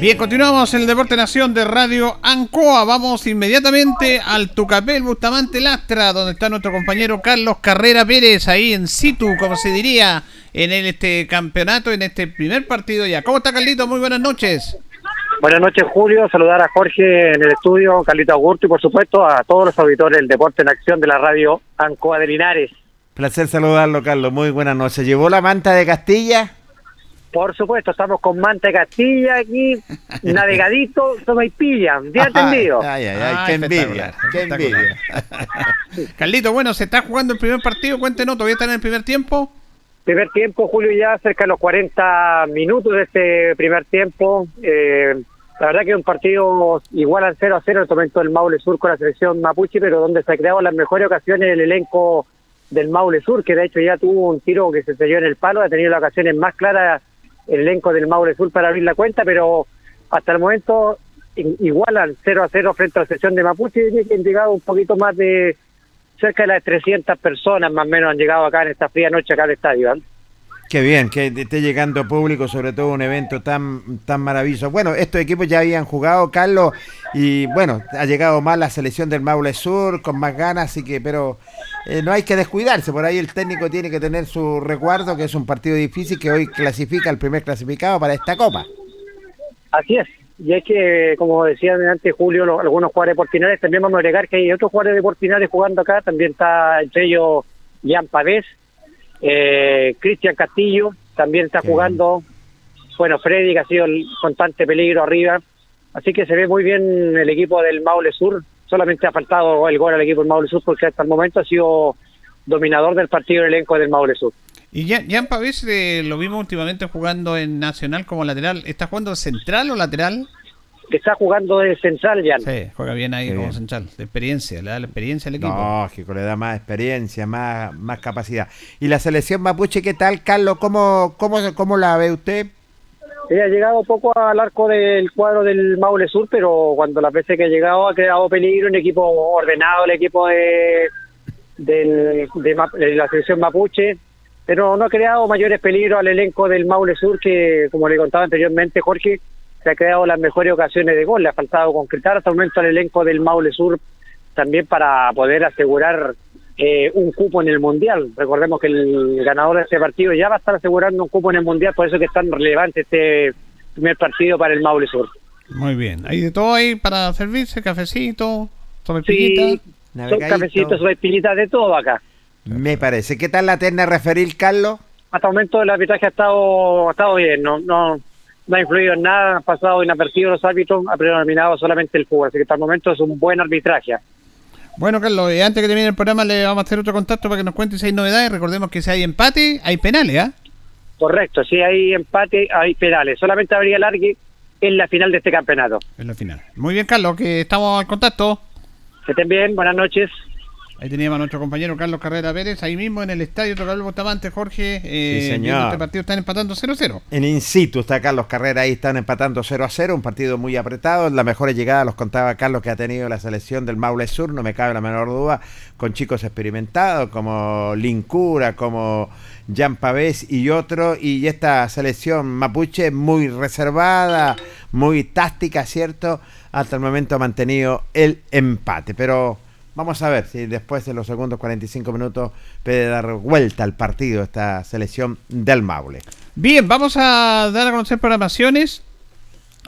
Bien, continuamos en el Deporte Nación de Radio Ancoa. Vamos inmediatamente al Tucapel Bustamante Lastra, donde está nuestro compañero Carlos Carrera Pérez, ahí en situ, como se diría, en el, este campeonato, en este primer partido ya. ¿Cómo está Carlito? Muy buenas noches. Buenas noches, Julio. Saludar a Jorge en el estudio, Carlito Augusto y, por supuesto, a todos los auditores del Deporte en Acción de la radio Ancoa de Linares. Placer saludarlo, Carlos. Muy buenas noches. ¿Llevó la manta de Castilla? Por supuesto, estamos con Manta de Castilla aquí, navegadito, toma y pilla, bien entendido. Ay, ay, ay, qué envidia, qué envidia. Carlito, bueno, se está jugando el primer partido, cuéntenos, ¿todavía está en el primer tiempo? Primer tiempo, Julio, ya cerca de los 40 minutos de este primer tiempo. Eh, la verdad que es un partido igual al 0 a 0 en el momento del Maule Sur con la selección Mapuche, pero donde se ha creado las mejores ocasiones el elenco del Maule Sur, que de hecho ya tuvo un tiro que se selló en el palo, ha tenido las ocasiones más claras el elenco del Maule Sur para abrir la cuenta, pero hasta el momento i- igual al 0 a 0 frente a la selección de Mapuche, y han llegado un poquito más de cerca de las 300 personas más o menos han llegado acá en esta fría noche acá al estadio. ¿eh? Qué bien que esté llegando público, sobre todo un evento tan, tan maravilloso. Bueno, estos equipos ya habían jugado, Carlos, y bueno, ha llegado más la selección del Maule Sur, con más ganas, así que, pero eh, no hay que descuidarse, por ahí el técnico tiene que tener su recuerdo, que es un partido difícil que hoy clasifica el primer clasificado para esta copa. Así es. Y es que, como decía antes Julio, algunos jugadores de Portinares, también vamos a agregar que hay otros jugadores de Portinares jugando acá, también está entre ellos Jan Pavés, eh, Cristian Castillo, también está jugando, bueno, Freddy, que ha sido el constante peligro arriba, así que se ve muy bien el equipo del Maule Sur, solamente ha faltado el gol al equipo del Maule Sur porque hasta el momento ha sido dominador del partido el elenco del Maule Sur. Y ya, Jan Pavés eh, lo vimos últimamente jugando en Nacional como lateral. ¿Está jugando central o lateral? Está jugando de central, Jan. Sí, juega bien ahí Qué como bien. central. De experiencia, le da la experiencia al equipo. Lógico, le da más experiencia, más, más capacidad. ¿Y la selección mapuche qué tal, Carlos? ¿Cómo, cómo, cómo la ve usted? Ella ha llegado poco al arco del cuadro del Maule Sur, pero cuando las veces que ha llegado ha creado peligro, un equipo ordenado, el equipo de, del- de, de la selección mapuche, pero no ha creado mayores peligros al elenco del Maule Sur, que como le contaba anteriormente Jorge, se ha creado las mejores ocasiones de gol, le ha faltado concretar hasta el momento al elenco del Maule Sur también para poder asegurar eh, un cupo en el Mundial. Recordemos que el ganador de este partido ya va a estar asegurando un cupo en el Mundial, por eso que es tan relevante este primer partido para el Maule Sur. Muy bien. Hay de todo ahí para servirse, cafecito, Sí, sobrepillita. son cafecitos, son espinitas de todo acá. Me parece. ¿Qué tal la terna referir, Carlos? Hasta el momento el arbitraje ha estado, ha estado bien, no, no, no ha influido en nada, han pasado inapercibidos los árbitros, ha predominado solamente el fútbol, así que hasta el momento es un buen arbitraje. Bueno, Carlos, eh, antes que termine el programa le vamos a hacer otro contacto para que nos cuente si hay novedades. Recordemos que si hay empate, hay penales, ¿ah? Correcto, si hay empate, hay penales. Solamente habría largue en la final de este campeonato. En la final. Muy bien, Carlos, que estamos al contacto. Que estén bien, buenas noches. Ahí teníamos a nuestro compañero Carlos Carrera Pérez, ahí mismo en el estadio Tocal Bustamante, Jorge. Eh, Sí, señor. viendo Este partido están empatando 0-0. En in situ está Carlos Carrera, ahí están empatando 0 a 0, un partido muy apretado. La mejor llegada, los contaba Carlos, que ha tenido la selección del Maule Sur, no me cabe la menor duda, con chicos experimentados como Lincura, como Jan Pavés y otro. Y esta selección mapuche muy reservada, muy táctica, ¿cierto? Hasta el momento ha mantenido el empate, pero. Vamos a ver si después de los segundos 45 minutos puede dar vuelta al partido esta selección del Maule. Bien, vamos a dar a conocer programaciones.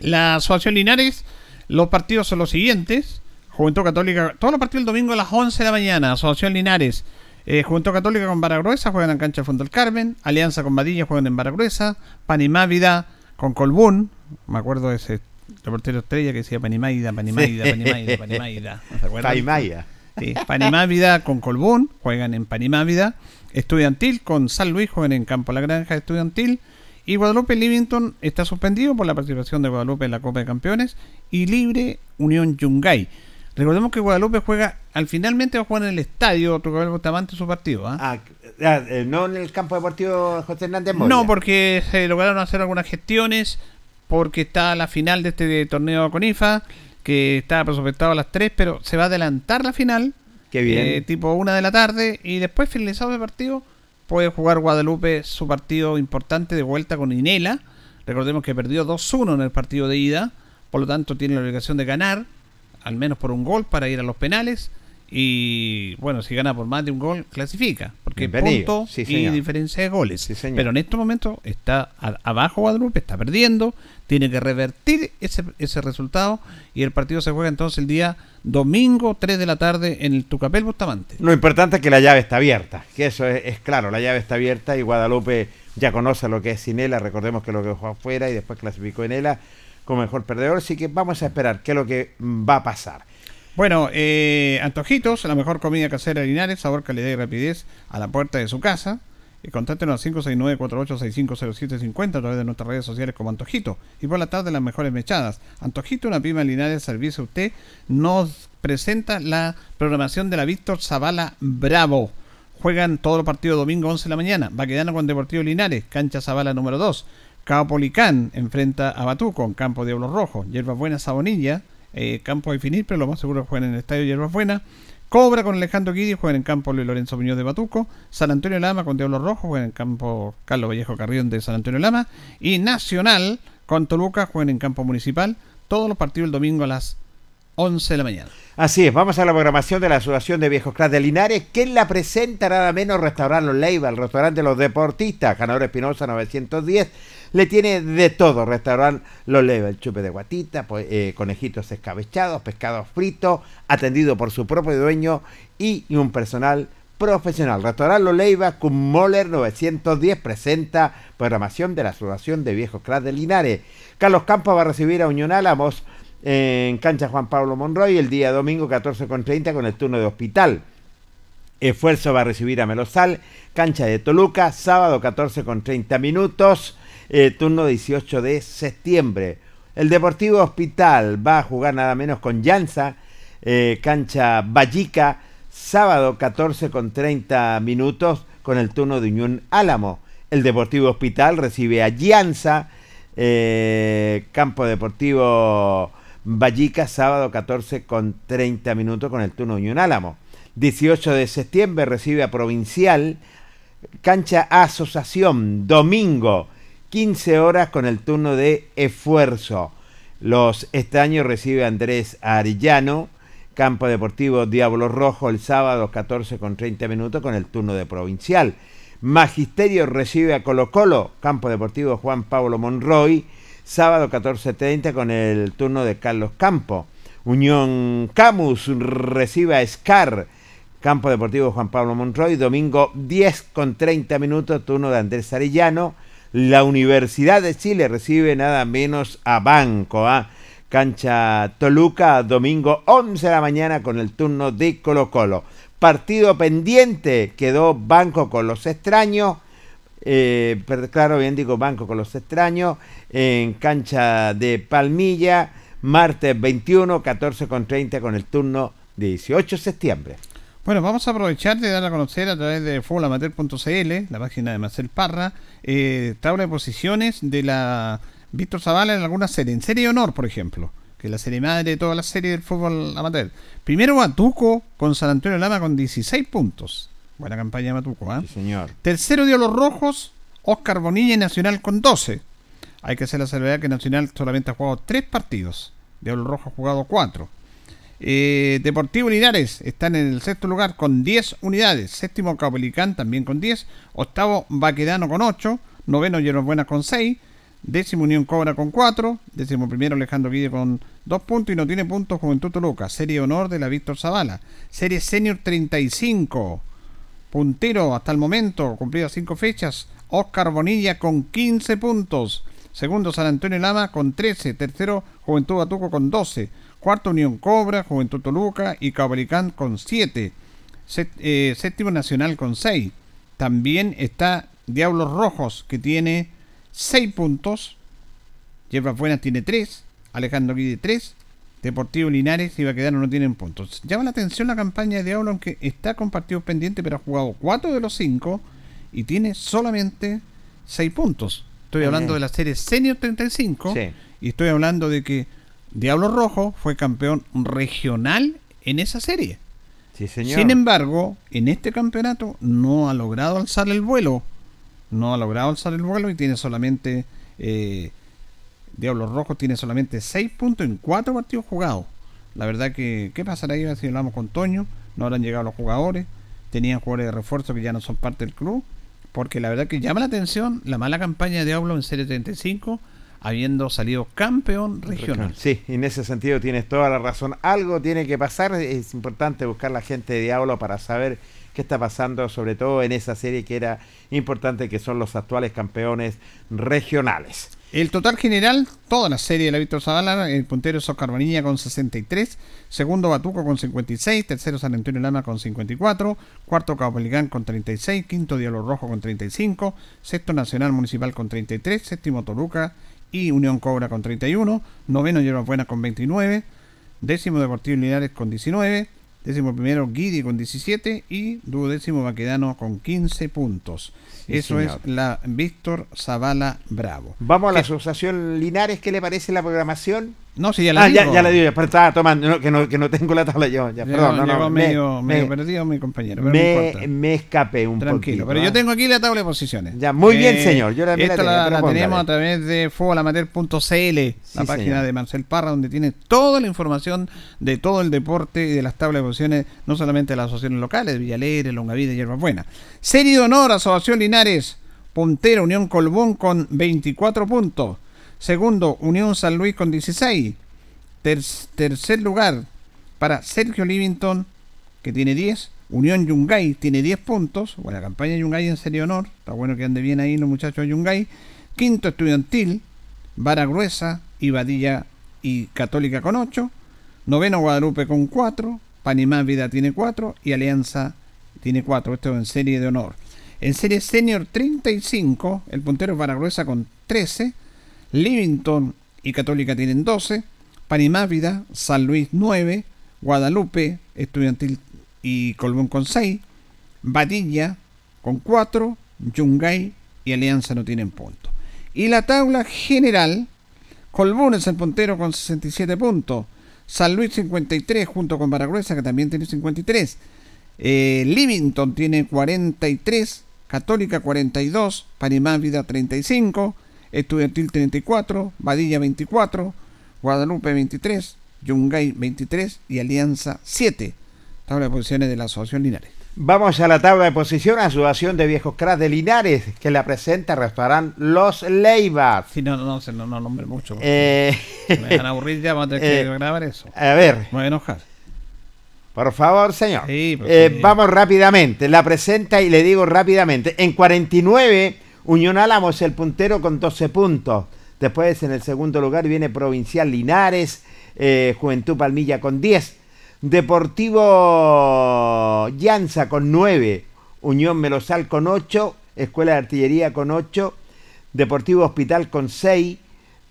La Asociación Linares, los partidos son los siguientes. Juventud Católica, todos los partidos el domingo a las 11 de la mañana, Asociación Linares. Eh, Juventud Católica con Baragruesa juegan en cancha de Fondo del Carmen. Alianza con Badilla juegan en Baragruesa. Panimávida con Colbún. Me acuerdo de ese reportero estrella que decía Panimaida, Panimaida, Panimaida, Panimaida. ¿No se acuerdan? Paimaya. Sí, Panimávida con Colbún, juegan en Panimávida. Estudiantil con San Luis, juegan en Campo La Granja Estudiantil. Y Guadalupe Livington está suspendido por la participación de Guadalupe en la Copa de Campeones. Y libre Unión Yungay. Recordemos que Guadalupe juega, al finalmente va a jugar en el estadio Tucabel Bustamante su partido. ¿ah? Ah, ah, eh, no en el campo deportivo José Hernández Moya. No, porque se lograron hacer algunas gestiones, porque está la final de este torneo con IFA, que estaba presupuestado a las 3, pero se va a adelantar la final, Qué bien. eh, tipo una de la tarde, y después finalizado el partido, puede jugar Guadalupe su partido importante de vuelta con Inela. Recordemos que perdió 2-1 en el partido de ida, por lo tanto tiene la obligación de ganar, al menos por un gol para ir a los penales. Y bueno, si gana por más de un gol, clasifica. Porque Bienvenido. punto Sí, y diferencia de goles. Sí. Pero en este momento está a- abajo Guadalupe, está perdiendo, tiene que revertir ese, ese resultado y el partido se juega entonces el día domingo 3 de la tarde en el Tucapel Bustamante. Lo importante es que la llave está abierta, que eso es, es claro, la llave está abierta y Guadalupe ya conoce lo que es Sinela, recordemos que lo que jugó afuera y después clasificó en ELA como mejor perdedor, así que vamos a esperar qué es lo que va a pasar. Bueno, eh, Antojitos, la mejor comida casera de Linares, sabor, calidad y rapidez a la puerta de su casa. Y contáctenos al 569-48650750 a través de nuestras redes sociales como Antojito. Y por la tarde las mejores mechadas. Antojito, una prima de Linares, servicio a usted, nos presenta la programación de la Víctor Zavala Bravo. Juegan todos los partidos domingo 11 de la mañana. Baquedano con Deportivo Linares, cancha Zavala número 2. Caupolicán enfrenta a Batuco campo Diablo Rojo. Hierbas Buenas Sabonilla, eh, campo de finir, pero lo más seguro jueguen en el estadio Hierbas Buenas. Cobra con Alejandro Guidi, juegan en campo Luis Lorenzo Muñoz de Batuco. San Antonio Lama con Diablo Rojo, juegan en campo Carlos Vallejo Carrión de San Antonio Lama. Y Nacional con Toluca, juegan en campo municipal. Todos los partidos el domingo a las 11 de la mañana. Así es, vamos a la programación de la Asociación de Viejos Cras de Linares, que la presenta nada menos Restaurante Los Leiva, el restaurante de los deportistas, Ganador Espinosa 910, le tiene de todo, Restaurante Los Leiva, el chupe de guatita, eh, conejitos escabechados, pescados fritos, atendido por su propio dueño y un personal profesional. Restaurante Los Leiva, con Moller 910, presenta programación de la Asociación de Viejos Cras de Linares. Carlos Campos va a recibir a Unión Álamos en cancha Juan Pablo Monroy el día domingo 14.30 con el turno de hospital. Esfuerzo va a recibir a Melosal, cancha de Toluca, sábado 14 con 30 minutos, eh, turno 18 de septiembre. El Deportivo Hospital va a jugar nada menos con Llanza, eh, cancha Vallica, sábado 14 con 30 minutos con el turno de Unión Álamo. El Deportivo Hospital recibe a Llanza, eh, campo deportivo Vallica, sábado 14 con 30 minutos con el turno de Unión Álamo. 18 de septiembre recibe a Provincial, cancha Asociación, domingo, 15 horas con el turno de Esfuerzo. Los estaños recibe Andrés Arellano, campo deportivo Diablo Rojo, el sábado 14 con 30 minutos con el turno de Provincial. Magisterio recibe a Colo Colo, campo deportivo Juan Pablo Monroy, sábado 14.30 con el turno de Carlos Campo. Unión Camus recibe a Scar, campo deportivo Juan Pablo Monroy, domingo 10 con 30 minutos, turno de Andrés Arellano. La Universidad de Chile recibe nada menos a Banco, ¿ah? cancha Toluca, domingo 11 de la mañana con el turno de Colo Colo. Partido pendiente, quedó Banco con los extraños. Eh, claro, bien digo Banco con los extraños, en cancha de Palmilla, martes 21, 14 con 30 con el turno de 18 de septiembre. Bueno, vamos a aprovechar de dar a conocer a través de futbolamateur.cl, la página de Marcel Parra, eh, tabla de posiciones de la Víctor Zavala en alguna serie. En serie de honor, por ejemplo, que es la serie madre de toda la serie del fútbol amateur. Primero Batuco con San Antonio Lama con 16 puntos. Buena campaña de Batuco, ¿ah? Sí, señor. Tercero dio los rojos, Oscar Bonilla y Nacional con 12. Hay que hacer la salvedad que Nacional solamente ha jugado 3 partidos. Diablo Rojo ha jugado 4. Eh, Deportivo Linares están en el sexto lugar con 10 unidades. Séptimo Capelicán también con 10. Octavo Baquedano con 8. Noveno Hierbas Buenas con 6. Décimo Unión Cobra con 4. Décimo primero Alejandro Guide con dos puntos y no tiene puntos Juventud Toluca. Serie honor de la Víctor Zavala. Serie senior 35. Puntero hasta el momento, cumplidas cinco fechas. Oscar Bonilla con 15 puntos. Segundo San Antonio Lama con 13. Tercero Juventud Batuco con 12. Cuarto Unión Cobra, Juventud Toluca y Cabricán con 7. eh, séptimo Nacional con 6. También está Diablos Rojos que tiene 6 puntos. Hierbas Buenas tiene 3. Alejandro Guide 3. Deportivo Linares y Baquedano no tienen puntos. Llama la atención la campaña de Diablo, aunque está con partidos pendientes, pero ha jugado 4 de los 5 y tiene solamente 6 puntos. Estoy hablando de la serie Senior 35 Sí. y estoy hablando de que Diablo Rojo fue campeón regional en esa serie. Sí, señor. Sin embargo, en este campeonato no ha logrado alzar el vuelo. No ha logrado alzar el vuelo y tiene solamente. Eh, Diablos Rojos tiene solamente 6 puntos en 4 partidos jugados. La verdad que, ¿qué pasará ahí si hablamos con Toño? No habrán llegado los jugadores. Tenían jugadores de refuerzo que ya no son parte del club. Porque la verdad que llama la atención la mala campaña de Diablo en Serie 35, habiendo salido campeón regional. Sí, en ese sentido tienes toda la razón. Algo tiene que pasar. Es importante buscar la gente de Diablo para saber qué está pasando, sobre todo en esa serie que era importante, que son los actuales campeones regionales. El total general, toda la serie de la Víctor Zavala, el puntero es Oscar Bonilla con 63, segundo Batuco con 56, tercero San Antonio Lama con 54, cuarto Caupolicán con 36, quinto Diablo Rojo con 35, sexto Nacional Municipal con 33, séptimo Toluca y Unión Cobra con 31, noveno Hierbas Buenas con 29, décimo Deportivo Linares con 19, décimo primero Guidi con 17 y duodécimo Baquedano con 15 puntos. Sí, Eso señor. es la Víctor Zavala Bravo. Vamos a la ¿Qué? asociación Linares, ¿qué le parece la programación? No, si ya la ah, ya, digo. ya la digo, pero estaba tomando, no, que, no, que no tengo la tabla yo. Ya, Llegó- perdón, no, llegó no, medio, me, medio me- perdido mi compañero. pero no me, importa. me escapé un Tranquilo, poquito. pero yo tengo aquí la tabla de posiciones. Eh, Ya, muy bien, señor, yo la esta la, pero la tenemos a través de fubolamateur.cl, la página señor. de Marcel Parra, donde tiene toda la información de todo el deporte y de las tablas de posiciones, no solamente de las asociaciones locales, Villalegre, Longavida y Hierbas Buenas. Serie de honor, Asociación Linares, puntero Unión Colbún con 24 puntos. Segundo, Unión San Luis con 16. Ter- tercer lugar para Sergio Livington, que tiene 10. Unión Yungay tiene 10 puntos. Buena campaña Yungay en serie honor. Está bueno que ande bien ahí los muchachos de Yungay. Quinto Estudiantil, Vara Gruesa, Ibadilla y Católica con 8. Noveno Guadalupe con 4. Panimá Vida tiene 4. Y Alianza tiene 4. Esto en serie de honor. En serie senior 35, el puntero es Vara Gruesa con 13. Livington y Católica tienen 12. Panimávida, San Luis 9. Guadalupe, Estudiantil y Colbún con 6. Badilla con 4. Yungay y Alianza no tienen puntos. Y la tabla general, Colbún es el puntero con 67 puntos. San Luis 53 junto con Baragruesa que también tiene 53. Eh, Livington tiene 43, Católica 42, Panimávida 35, Estudiantil 34, Badilla 24, Guadalupe 23, Yungay 23 y Alianza 7. Tabla de posiciones de la Asociación Linares. Vamos a la tabla de posición, Asociación de Viejos Cracks de Linares, que la presenta Restaurant Los Leivas. Sí, no, no, no, no, no nombre mucho. Eh, Me van a aburrir ya, vamos a tener eh, que grabar eso. a ver, Me voy a enojar. por favor, señor. Sí, Eh, sí. Vamos rápidamente, la presenta y le digo rápidamente. En 49, Unión Álamo es el puntero con 12 puntos. Después, en el segundo lugar, viene Provincial Linares, eh, Juventud Palmilla con 10. Deportivo Llanza con 9. Unión Melosal con 8. Escuela de Artillería con 8. Deportivo Hospital con 6.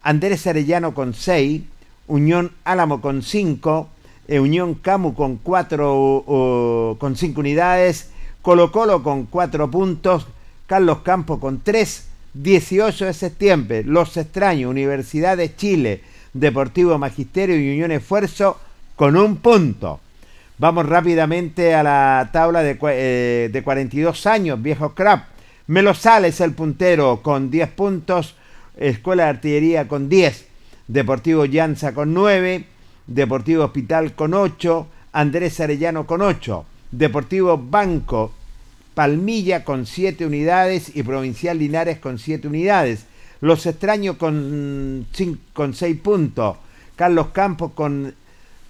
Andrés Arellano con 6. Unión Álamo con 5. eh, Unión Camu con 4 con 5 unidades. Colo Colo con 4 puntos. Carlos Campo con 3. 18 de septiembre. Los extraños. Universidad de Chile. Deportivo Magisterio y Unión Esfuerzo con un punto. Vamos rápidamente a la tabla de, eh, de 42 años, viejo crap. Melosal es el puntero con 10 puntos, Escuela de Artillería con 10, Deportivo Llanza con 9, Deportivo Hospital con 8, Andrés Arellano con 8, Deportivo Banco Palmilla con 7 unidades y Provincial Linares con 7 unidades. Los extraños con, cin- con 6 puntos. Carlos Campos con,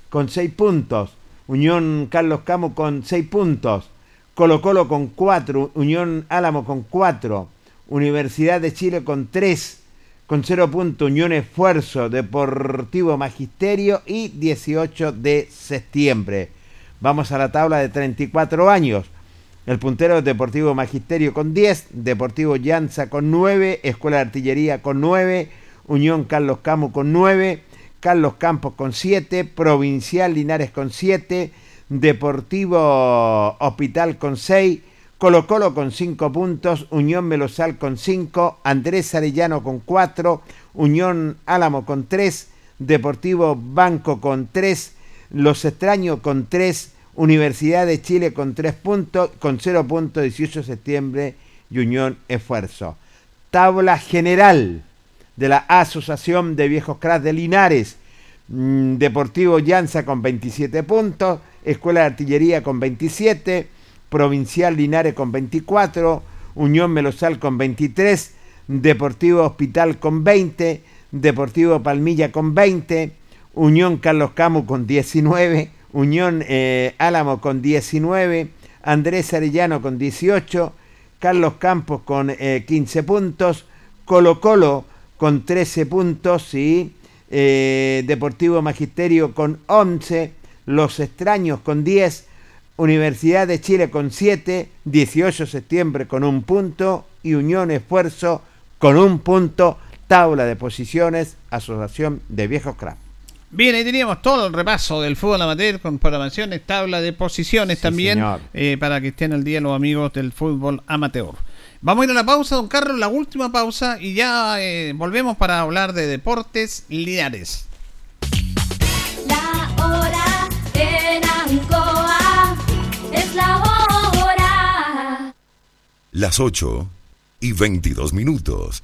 con 6 puntos. Unión Carlos Campos con 6 puntos. Colo Colo con 4. Unión Álamo con 4. Universidad de Chile con 3. Con 0 puntos Unión Esfuerzo, Deportivo Magisterio y 18 de septiembre. Vamos a la tabla de 34 años. El puntero Deportivo Magisterio con 10, Deportivo Llanza con 9, Escuela de Artillería con 9, Unión Carlos Camus con 9, Carlos Campos con 7, Provincial Linares con 7, Deportivo Hospital con 6, Colo Colo con 5 puntos, Unión Melosal con 5, Andrés Arellano con 4, Unión Álamo con 3, Deportivo Banco con 3, Los Extraños con 3, Universidad de Chile con 3 puntos, con 0 puntos 18 de septiembre y Unión Esfuerzo. Tabla general de la Asociación de Viejos Cracks de Linares. Mm, Deportivo Llanza con 27 puntos, Escuela de Artillería con 27, Provincial Linares con 24, Unión Melosal con 23, Deportivo Hospital con 20, Deportivo Palmilla con 20, Unión Carlos Camus con 19, Unión eh, Álamo con 19, Andrés Arellano con 18, Carlos Campos con 15 puntos, Colo Colo con 13 puntos y eh, Deportivo Magisterio con 11, Los Extraños con 10, Universidad de Chile con 7, 18 de septiembre con un punto y Unión Esfuerzo con un punto, tabla de posiciones, Asociación de Viejos Cracks. Bien, ahí teníamos todo el repaso del fútbol amateur con programaciones, tabla de posiciones Sí, también, eh, para que estén al día los amigos del fútbol amateur. Vamos a ir a la pausa, don Carlos, la última pausa, y ya eh, volvemos para hablar de deportes lineares. La hora en Ancoa es la hora. Las 8 y 22 minutos.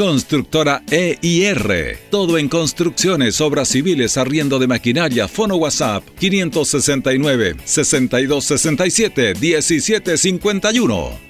Constructora EIR. Todo en construcciones, obras civiles, arriendo de maquinaria, fono WhatsApp 569 6267 1751.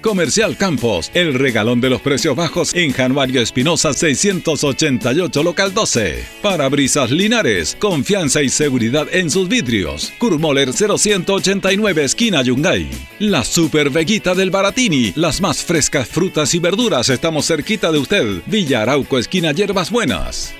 Comercial Campos, el regalón de los precios bajos en Januario Espinosa 688, local 12. Parabrisas Linares, confianza y seguridad en sus vidrios. Kurmoller 0189, esquina Yungay. La Super Veguita del Baratini, las más frescas frutas y verduras, estamos cerquita de usted. Villa Arauco, esquina Hierbas Buenas.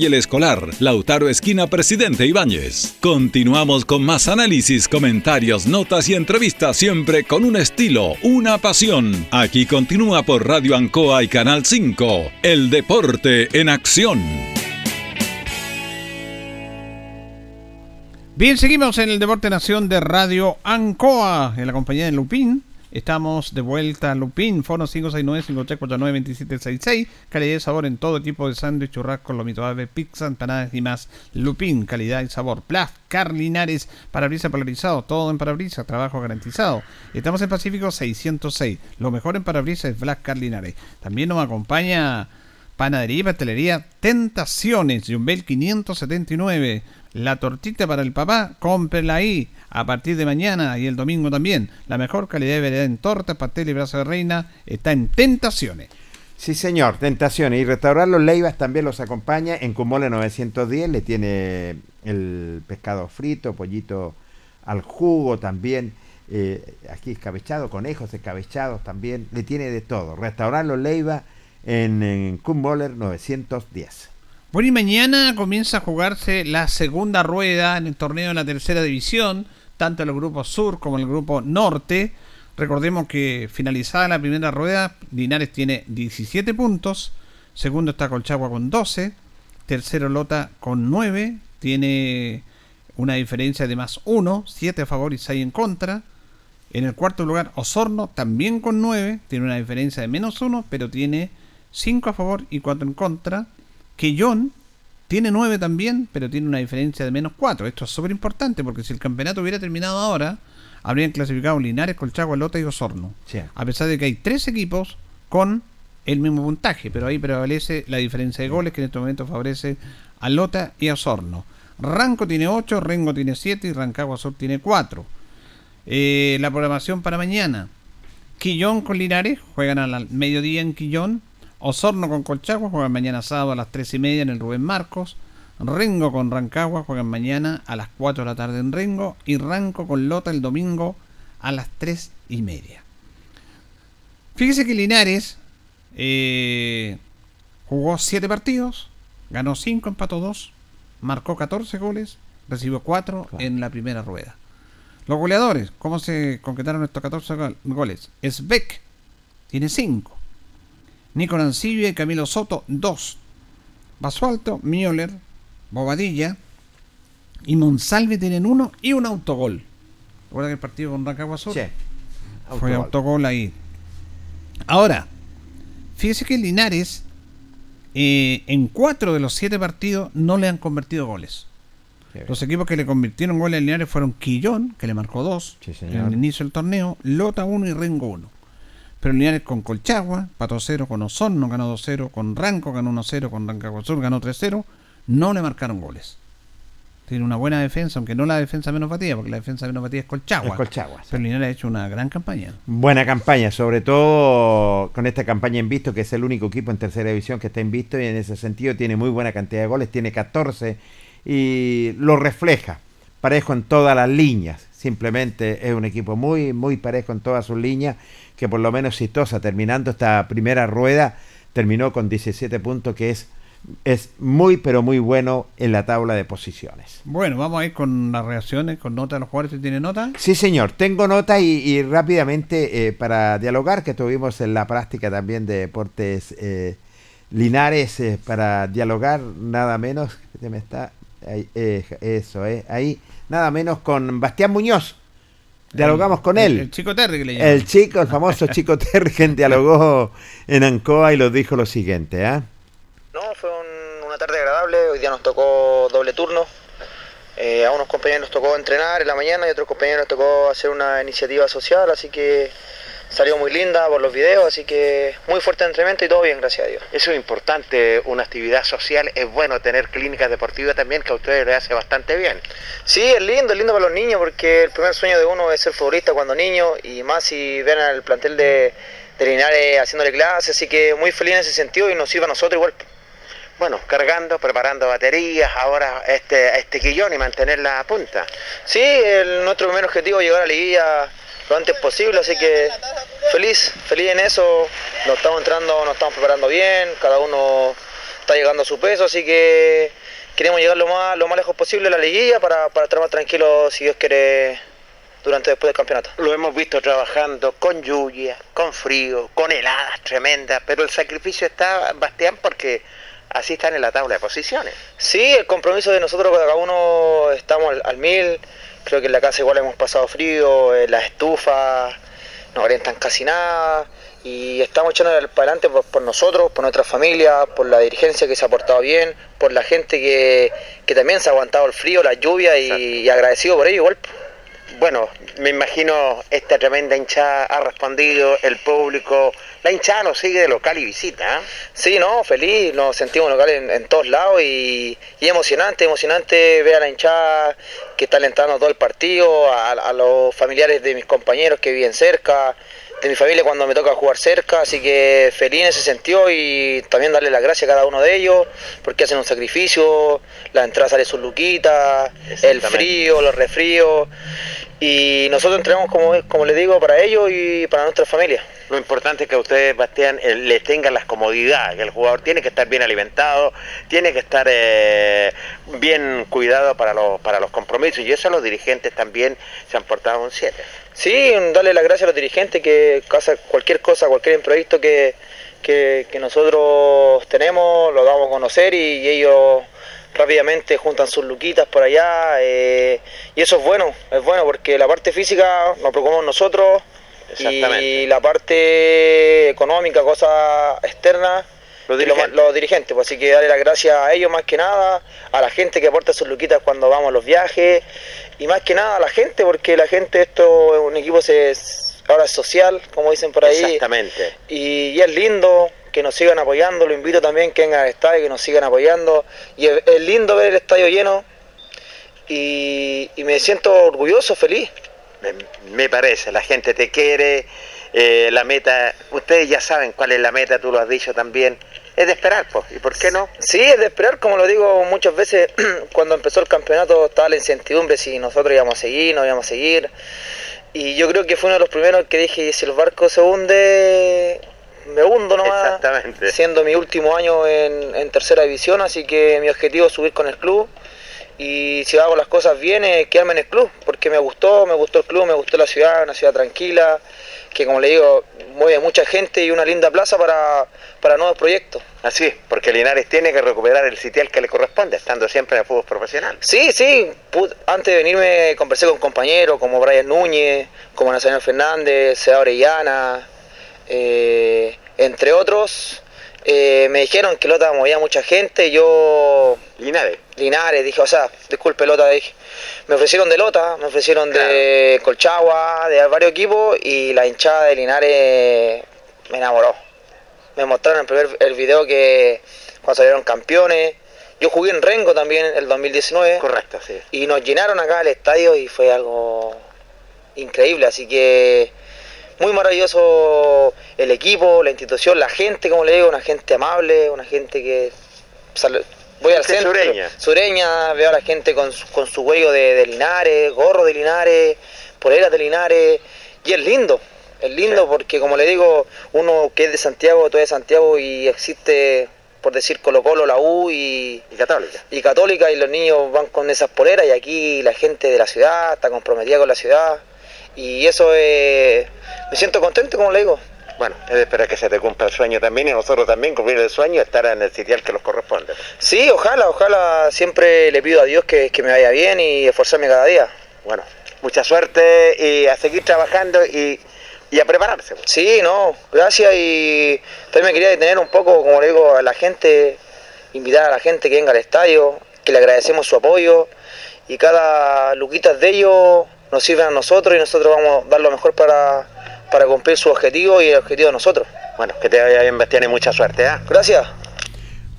el escolar. Lautaro Esquina Presidente Ibáñez. Continuamos con más análisis, comentarios, notas y entrevistas siempre con un estilo, una pasión. Aquí continúa por Radio Ancoa y Canal 5. El deporte en acción. Bien, seguimos en el Deporte Nación de Radio Ancoa, en la compañía de Lupín. Estamos de vuelta a Lupín, Fono 569-5349-2766. Calidad y sabor en todo tipo de sándwich, churrasco, lomito ave, pizza, empanadas y más. Lupín, calidad y sabor. Plaf, Carlinares, parabrisas polarizado, todo en parabrisas, trabajo garantizado. Estamos en Pacífico 606. Lo mejor en parabrisas es Black Carlinares. También nos acompaña Panadería y Pastelería Tentaciones, Jumbel 579. La tortita para el papá, cómprela ahí a partir de mañana y el domingo también. La mejor calidad de variedad en tortas, pastel y brazo de reina está en Tentaciones. Sí, señor, Tentaciones. Y Restaurar Los Leivas también los acompaña. En Cumole 910 le tiene el pescado frito, pollito al jugo también. eh, aquí escabechado, conejos escabechados también. Le tiene de todo. Restaurar Los Leivas en, en Kumboller 910. Bueno, y mañana comienza a jugarse la segunda rueda en el torneo de la tercera división, tanto el grupo sur como el grupo norte. Recordemos que finalizada la primera rueda, Linares tiene 17 puntos, segundo está Colchagua con 12, tercero Lota con 9, tiene una diferencia de más 1, 7 a favor y 6 en contra. En el cuarto lugar, Osorno también con 9, tiene una diferencia de menos 1, pero tiene 5 a favor y 4 en contra. Quillón tiene 9 también, pero tiene una diferencia de menos 4. Esto es súper importante porque si el campeonato hubiera terminado ahora, habrían clasificado Linares, Colchagua, Lota y Osorno. Sí. A pesar de que hay tres equipos con el mismo puntaje, pero ahí prevalece la diferencia de goles que en este momento favorece a Lota y a Osorno. Ranco tiene 8, Rengo tiene 7 y Rancagua Sur tiene 4. Eh, la programación para mañana. Quillón con Linares, juegan al mediodía en Quillón. Osorno con Colchagua, juegan mañana sábado a las 3 y media en el Rubén Marcos. Rengo con Rancagua, juegan mañana a las 4 de la tarde en Rengo. Y Ranco con Lota el domingo a las 3 y media. Fíjese que Linares eh, jugó 7 partidos, ganó 5, empató 2, marcó 14 goles, recibió 4 en la primera rueda. Los goleadores, ¿cómo se concretaron estos 14 gol- goles? Esbeck tiene 5. Nico Nancibia y Camilo Soto, 2. Basualto, Mioller, Bobadilla y Monsalve tienen 1 y un autogol. ¿Recuerda que el partido con Rancagua Sur? Sí. Fue Autogol. ahí. Ahora, fíjese que Linares eh, en 4 de los 7 partidos no le han convertido goles. Los equipos que le convirtieron goles a Linares fueron Quillón, que le marcó 2 en señor. el inicio del torneo, Lota 1 y Rengo 1. Pero Linares con Colchagua, pató 0 con Osorno, ganó 2-0, con Ranco ganó 1-0, con Rancagua Sur ganó 3-0, no le marcaron goles. Tiene una buena defensa, aunque no la defensa menos batida, porque la defensa menos batida es Colchagua. Es Colchagua, sí. Pero Linares ha hecho una gran campaña. Buena campaña, sobre todo con esta campaña Invisto, que es el único equipo en tercera división que está Invisto y en ese sentido tiene muy buena cantidad de goles, tiene 14 y lo refleja, parejo en todas las líneas. Simplemente es un equipo muy, muy parejo en todas sus líneas, que por lo menos Cistosa, terminando esta primera rueda, terminó con 17 puntos, que es, es muy, pero muy bueno en la tabla de posiciones. Bueno, vamos a ir con las reacciones, con nota de los jugadores. ¿Usted tiene nota? Sí, señor. Tengo nota y, y rápidamente eh, para dialogar, que tuvimos en la práctica también de deportes eh, Linares, eh, para dialogar nada menos, me está, ahí, eso, ahí, nada menos con Bastián Muñoz. Dialogamos con el- él. el Chico Terry que le. El chico, el famoso chico Terry, quien dialogó en Ancoa y nos dijo lo siguiente, ¿ah? No, fue un- una tarde agradable. Hoy día nos tocó doble turno. Eh, a unos compañeros nos tocó entrenar en la mañana y a otros compañeros nos tocó hacer una iniciativa social, así que salió muy linda por los videos, así que muy fuerte entrenamiento y todo bien, gracias a Dios. Eso es importante, una actividad social, es bueno tener clínicas deportivas también, que a ustedes les hace bastante bien. Sí, es lindo, es lindo para los niños, porque el primer sueño de uno es ser futbolista cuando niño, y más si ven al plantel de, de Linares haciéndole clases, así que muy feliz en ese sentido y nos sirve a nosotros igual. Bueno, cargando, preparando baterías, ahora este, este quillón y mantener la punta. Sí, el, nuestro primer objetivo es llegar a la liguilla lo antes posible, así que feliz, feliz en eso, nos estamos entrando, nos estamos preparando bien, cada uno está llegando a su peso, así que queremos llegar lo más, lo más lejos posible a la liguilla para, para estar más tranquilos, si Dios quiere, durante después del campeonato. Lo hemos visto trabajando con lluvia, con frío, con heladas tremendas, pero el sacrificio está, Bastián, porque así están en la tabla de posiciones. Sí, el compromiso de nosotros cada uno estamos al, al mil. Creo que en la casa igual hemos pasado frío, eh, las estufas no calientan casi nada. Y estamos echando para adelante por, por nosotros, por nuestra familia, por la dirigencia que se ha portado bien, por la gente que, que también se ha aguantado el frío, la lluvia y, y agradecido por ello igual. Bueno, me imagino esta tremenda hinchada ha respondido, el público, la hinchada nos sigue de local y visita. ¿eh? Sí, no, feliz, nos sentimos locales en, en todos lados y, y, emocionante, emocionante ver a la hinchada que está alentando todo el partido, a, a, los familiares de mis compañeros que viven cerca, de mi familia cuando me toca jugar cerca, así que feliz en ese sentido y también darle las gracias a cada uno de ellos porque hacen un sacrificio, la entrada sale sus luquitas, el frío, los resfríos y nosotros entrenamos como, como les digo para ellos y para nuestra familia. Lo importante es que ustedes, Bastián, eh, les tengan las comodidades, que el jugador tiene que estar bien alimentado, tiene que estar eh, bien cuidado para los, para los compromisos y eso los dirigentes también se han portado un 7. Sí, darle las gracias a los dirigentes que casa, cualquier cosa, cualquier imprevisto que, que, que, nosotros tenemos, lo damos a conocer y, y ellos rápidamente juntan sus luquitas por allá eh, y eso es bueno, es bueno porque la parte física nos preocupamos nosotros y la parte económica, cosas externas, los dirigentes. Los, los dirigentes pues, así que darle las gracias a ellos más que nada, a la gente que aporta sus luquitas cuando vamos a los viajes y más que nada a la gente porque la gente esto es un equipo se, ahora es social, como dicen por ahí. Exactamente. Y, y es lindo, que nos sigan apoyando, lo invito también que vengan al estadio, que nos sigan apoyando. Y es, es lindo ver el estadio lleno y, y, me siento orgulloso, feliz. Me, me parece, la gente te quiere, eh, la meta, ustedes ya saben cuál es la meta, tú lo has dicho también, es de esperar, pues, ¿y por qué no? Sí, es de esperar, como lo digo muchas veces, cuando empezó el campeonato estaba la incertidumbre si nosotros íbamos a seguir, no íbamos a seguir. Y yo creo que fue uno de los primeros que dije, si el barco se hunde, me hundo nomás, Exactamente. siendo mi último año en, en, tercera división, así que mi objetivo es subir con el club y si hago las cosas bien es quedarme en el club, porque me gustó, me gustó el club, me gustó la ciudad, una ciudad tranquila, que como le digo, mueve mucha gente y una linda plaza para, para nuevos proyectos. Así es, porque Linares tiene que recuperar el sitial que le corresponde, estando siempre en el fútbol profesional. Sí, sí, antes de venirme conversé con compañeros como Brian Núñez, como Nacional Fernández, Sea Orellana, eh, entre otros, eh, me dijeron que Lota movía mucha gente, yo... Linares. Linares, dije, o sea, disculpe Lota, dije. Me ofrecieron de Lota, me ofrecieron claro. de Colchagua, de varios equipos y la hinchada de Linares me enamoró. Me mostraron el primer el video que cuando salieron campeones. Yo jugué en Rengo también el 2019. Correcto, sí. Y nos llenaron acá al estadio y fue algo increíble, así que muy maravilloso el equipo, la institución, la gente, como le digo, una gente amable, una gente que voy al centro, sureña. sureña, veo a la gente con, con su huello de, de, Linares, gorro de Linares, poleras de Linares, y es lindo, es lindo sí. porque como le digo, uno que es de Santiago, todo es de Santiago y existe, por decir Colo Colo, la U y, y Católica. Y Católica y los niños van con esas poleras y aquí la gente de la ciudad está comprometida con la ciudad y eso es, me siento contento, como le digo. Bueno, es de esperar que se te cumpla el sueño también y nosotros también cumplir el sueño, estar en el sitial que nos corresponde. Sí, ojalá, ojalá, siempre le pido a Dios que, que me vaya bien y esforzarme cada día. Bueno, mucha suerte y a seguir trabajando y, y a prepararse. Sí, no, gracias y también me quería detener un poco, como le digo, a la gente, invitar a la gente que venga al estadio, que le agradecemos su apoyo y cada luquita de ellos nos sirven a nosotros y nosotros vamos a dar lo mejor para, para cumplir su objetivo y el objetivo de nosotros. Bueno, que te vaya bien, Bastián, y mucha suerte. ¿ah? Gracias.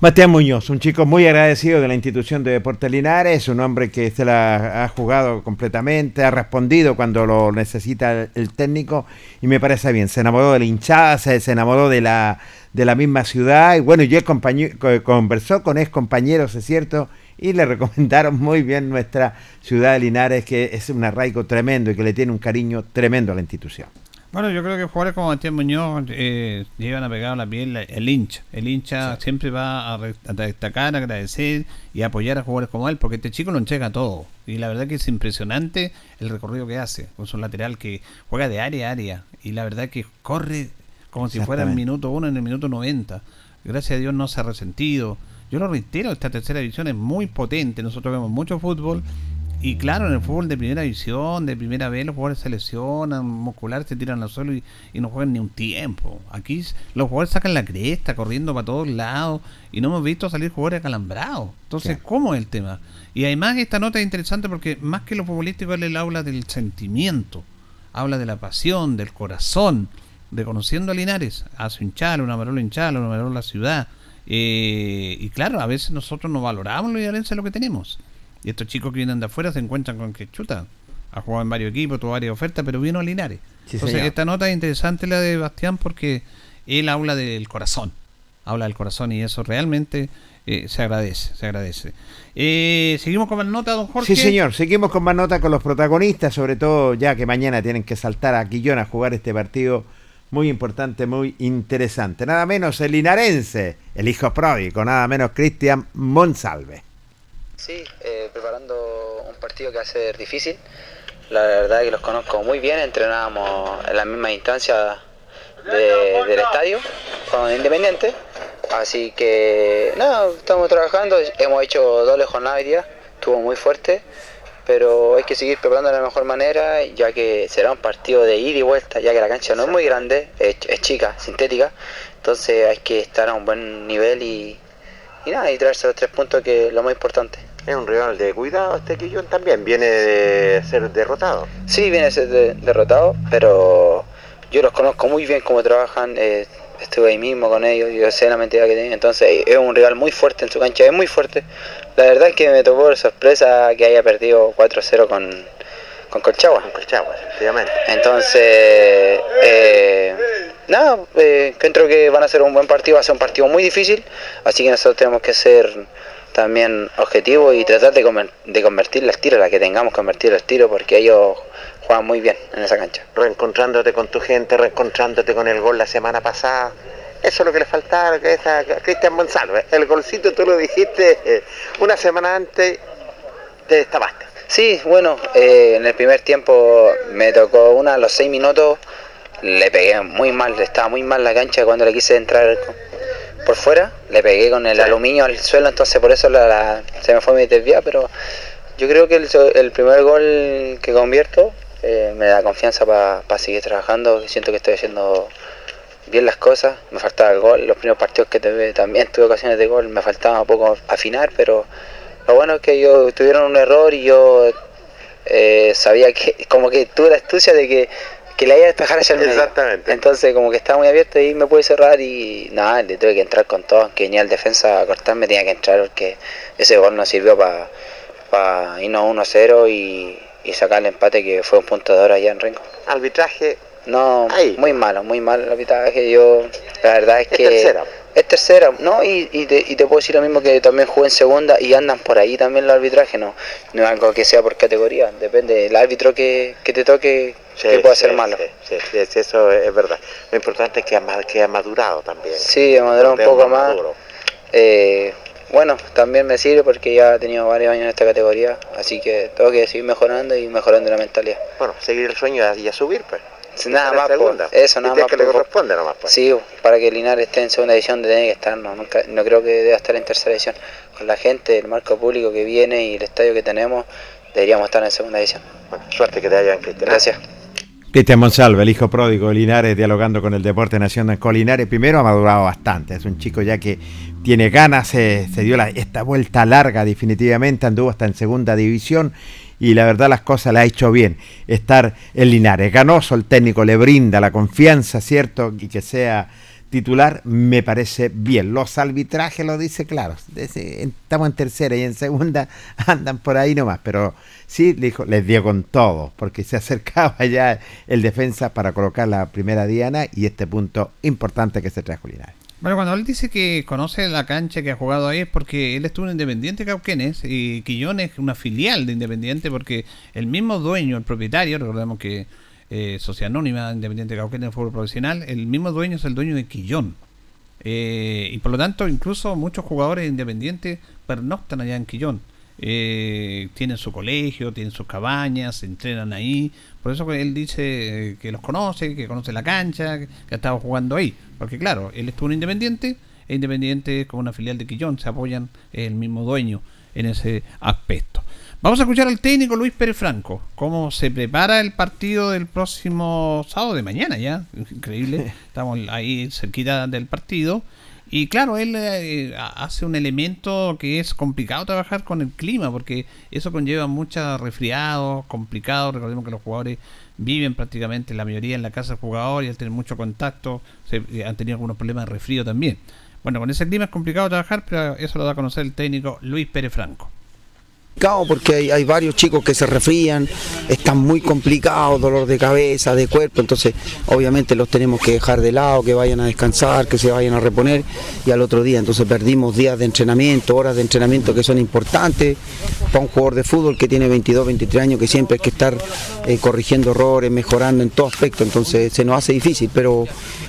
Bastián Muñoz, un chico muy agradecido de la institución de Deportes Linares, un hombre que se la ha jugado completamente, ha respondido cuando lo necesita el técnico y me parece bien. Se enamoró de la hinchada, se, se enamoró de la, de la misma ciudad y bueno, yo compañe- co- conversó con ex compañeros, es cierto, y le recomendaron muy bien nuestra ciudad de Linares, que es un arraigo tremendo y que le tiene un cariño tremendo a la institución. Bueno, yo creo que jugadores como Matías Muñoz eh, llevan a pegar a la piel el hincha. El hincha siempre va a, a destacar, agradecer y apoyar a jugadores como él, porque este chico lo entrega todo. Y la verdad que es impresionante el recorrido que hace. Es un lateral que juega de área a área. Y la verdad que corre como si fuera el minuto 1 en el minuto 90. Gracias a Dios no se ha resentido. Yo lo reitero, esta tercera división es muy potente. Nosotros vemos mucho fútbol. Y claro, en el fútbol de primera división, de primera vez, los jugadores se lesionan, muscular, se tiran al suelo y, y no juegan ni un tiempo. Aquí los jugadores sacan la cresta, corriendo para todos lados, y no hemos visto salir jugadores acalambrados. Entonces, ¿cómo es el tema? Y además esta nota es interesante porque más que lo futbolístico, él habla del sentimiento, habla de la pasión, del corazón, de conociendo a Linares, a su hinchal, una marola hinchal, una marola ciudad. Eh, y claro, a veces nosotros no valoramos los linarenses lo que tenemos. Y estos chicos que vienen de afuera se encuentran con que chuta. Ha jugado en varios equipos, tuvo varias ofertas, pero vino a Linares. Sí, Entonces, señor. esta nota es interesante la de Bastián porque él habla del corazón. Habla del corazón y eso realmente eh, se agradece, se agradece. Eh, Seguimos con más nota, don Jorge. Sí, señor. Seguimos con más nota con los protagonistas, sobre todo ya que mañana tienen que saltar a Quillón a jugar este partido muy importante, muy interesante. Nada menos el linarense, el hijo pródigo, nada menos Cristian Monsalve. Sí, eh, preparando un partido que va a ser difícil. La verdad es que los conozco muy bien, entrenábamos en la misma instancia de- del estadio con Independiente. Así que nada, estamos trabajando, hemos hecho doble jornada hoy día, estuvo muy fuerte, pero hay que seguir preparando de la mejor manera, ya que será un partido de ida y vuelta, ya que la cancha no es muy grande, es, es chica, sintética, entonces hay que estar a un buen nivel y, y nada, y traerse los tres puntos que es lo más importante. Es un rival de cuidado este Quillón también, viene de ser derrotado. Sí, viene a ser de- derrotado, pero yo los conozco muy bien cómo trabajan, eh, estuve ahí mismo con ellos, yo sé la mentira que tienen, entonces es un rival muy fuerte en su cancha, es muy fuerte. La verdad es que me tocó de sorpresa que haya perdido 4-0 con, con Colchagua. Con Colchagua, efectivamente. Entonces, eh, nada, eh, creo que van a ser un buen partido, va a ser un partido muy difícil, así que nosotros tenemos que ser también objetivos y tratar de, conver- de convertir las tiros, la que tengamos que convertir los tiros, porque ellos juegan muy bien en esa cancha. Reencontrándote con tu gente, reencontrándote con el gol la semana pasada. Eso es lo que le faltaba que es a Cristian Monsalve. El golcito tú lo dijiste eh, una semana antes, te destapaste. Sí, bueno, eh, en el primer tiempo me tocó una a los seis minutos, le pegué muy mal, estaba muy mal la cancha cuando le quise entrar por fuera, le pegué con el aluminio al suelo, entonces por eso la- la- se me fue mi desvía, pero yo creo que el primer gol que convierto eh, me da confianza para seguir trabajando, que siento que estoy haciendo bien las cosas, me faltaba el gol, los primeros partidos que tuve también tuve ocasiones de gol, me faltaba un poco afinar, pero lo bueno es que ellos tuvieron un error y yo eh, sabía que, como que tuve la astucia de que, que le iba a despejar hacia el medio. Exactamente. Entonces como que estaba muy abierto y me pude cerrar y nada, le tuve que entrar con todo, aunque venía el defensa a cortarme, tenía que entrar porque ese gol nos sirvió para irnos 1-0 y, y sacar el empate que fue un punto de oro allá en Rengo. Arbitraje. No, muy malo, muy malo el arbitraje. Yo, la verdad es Es que. tercera. Es tercera, ¿no? Y, y, te, y te puedo decir lo mismo que también jugué en segunda y andan por ahí también los arbitrajes, no, no es algo que sea por categoría, depende del árbitro que, que te toque, que pueda ser malo. Sí, sí, sí, eso es verdad. Lo importante es que ha, que ha madurado también. Sí, he madurado un ha poco más. Eh, bueno, también me sirve porque ya he tenido varios años en esta categoría, así que tengo que seguir mejorando y mejorando la mentalidad. Bueno, seguir el sueño y a subir, pues. Nada más, po, segunda. eso nada más. que le po, po. corresponde nomás, pues. Sí, para que Linares esté en segunda división tiene que estar, no, nunca, no creo que deba estar en tercera división. Con la gente, el marco público que viene y el estadio que tenemos, deberíamos estar en segunda división. Bueno, suerte que te hayan, Cristian. Gracias. Cristian Monsalve, el hijo pródigo de Linares, dialogando con el Deporte Nacional con Linares. Primero ha madurado bastante, es un chico ya que tiene ganas, se, se dio la, esta vuelta larga definitivamente, anduvo hasta en segunda división y la verdad las cosas le ha hecho bien estar en Linares. Ganoso, el técnico le brinda la confianza, ¿cierto? Y que sea titular me parece bien. Los arbitrajes lo dice claro. Estamos en tercera y en segunda andan por ahí nomás, pero sí dijo, les dio con todo, porque se acercaba ya el defensa para colocar la primera diana y este punto importante que se trajo Linares. Bueno, cuando él dice que conoce la cancha que ha jugado ahí es porque él estuvo en Independiente Cauquenes y Quillón es una filial de Independiente porque el mismo dueño, el propietario, recordemos que eh, Sociedad Anónima Independiente Cauquenes de Fútbol Profesional, el mismo dueño es el dueño de Quillón. Eh, y por lo tanto, incluso muchos jugadores independientes pernoctan allá en Quillón. Eh, tienen su colegio, tienen sus cabañas, se entrenan ahí. Por eso él dice que los conoce, que conoce la cancha, que ha estado jugando ahí. Porque claro, él estuvo en Independiente, e Independiente es como una filial de Quillón, se apoyan el mismo dueño en ese aspecto. Vamos a escuchar al técnico Luis Pérez Franco, cómo se prepara el partido del próximo sábado de mañana ya, increíble, estamos ahí cerquita del partido. Y claro, él eh, hace un elemento que es complicado trabajar con el clima, porque eso conlleva muchos resfriados, complicados. Recordemos que los jugadores viven prácticamente la mayoría en la casa del jugador y al tener mucho contacto se, eh, han tenido algunos problemas de resfrío también. Bueno, con ese clima es complicado trabajar, pero eso lo da a conocer el técnico Luis Pérez Franco. Porque hay, varios chicos que se refrían, están muy complicados, dolor de cabeza, de cuerpo, entonces obviamente los tenemos que dejar de lado, que vayan a descansar, que se vayan a reponer y al otro día, entonces perdimos días de entrenamiento, horas de entrenamiento que son importantes para un jugador de fútbol que tiene 22, 23 años, que siempre hay que estar eh, corrigiendo errores, mejorando en todo aspecto, entonces se nos hace difícil, pero,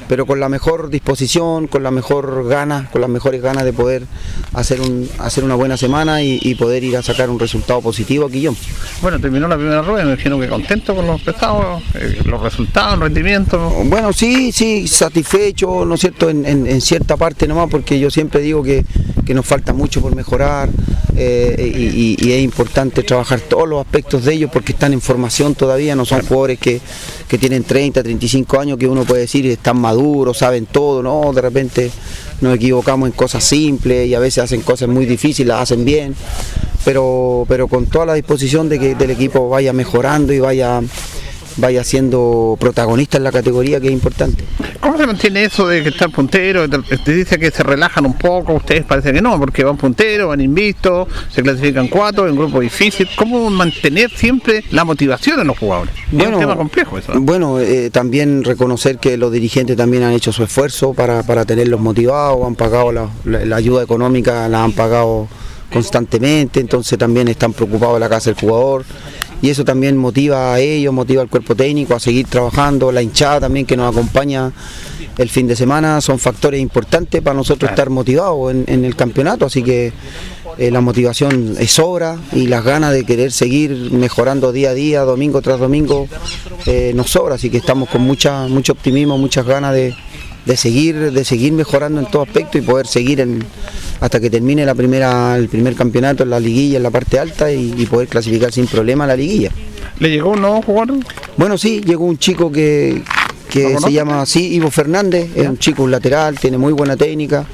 pero con la mejor disposición, con la mejor ganas, con las mejores ganas de poder hacer, un, hacer una buena semana y, y poder ir a sacar un resultado positivo aquí yo. Bueno, terminó la primera rueda, me imagino que contento con los pesados, eh, los resultados, el rendimiento. Bueno, sí, sí, satisfecho, ¿no es cierto?, en, cierta parte nomás, porque yo siempre digo que, nos falta mucho por mejorar eh, y, es importante trabajar todos los aspectos de ellos porque están en formación todavía, no son jugadores que, que tienen 30, 35 años que uno puede decir están maduros, saben todo, ¿no? De repente nos equivocamos en cosas simples y a veces hacen cosas muy difíciles, las hacen bien pero, pero con toda la disposición de que el equipo vaya mejorando y vaya vaya siendo protagonista en la categoría que es importante. ¿Cómo se mantiene eso de que están punteros? Te dice que se relajan un poco, ustedes parece que no, porque van punteros, van invistos, se clasifican cuatro en grupo difícil. ¿Cómo mantener siempre la motivación en los jugadores? Bueno, es un tema complejo eso. Bueno, eh, también reconocer que los dirigentes también han hecho su esfuerzo para, para tenerlos motivados, han pagado la, la ayuda económica, la han pagado constantemente, entonces también están preocupados de la casa del jugador y eso también motiva a ellos, motiva al cuerpo técnico a seguir trabajando, la hinchada también que nos acompaña el fin de semana son factores importantes para nosotros estar motivados en, el campeonato, así que eh, la motivación es sobra y las ganas de querer seguir mejorando día a día, domingo tras domingo, eh, nos sobra, así que estamos con mucha, mucho optimismo, muchas ganas de, de seguir, de seguir mejorando en todo aspecto y poder seguir en, hasta que termine la primera, el primer campeonato en la liguilla en la parte alta y, poder clasificar sin problema a la liguilla. ¿Le llegó un nuevo jugador? Bueno, sí, llegó un chico que, que se llama así, Ivo Fernández, es un chico lateral, tiene muy buena técnica,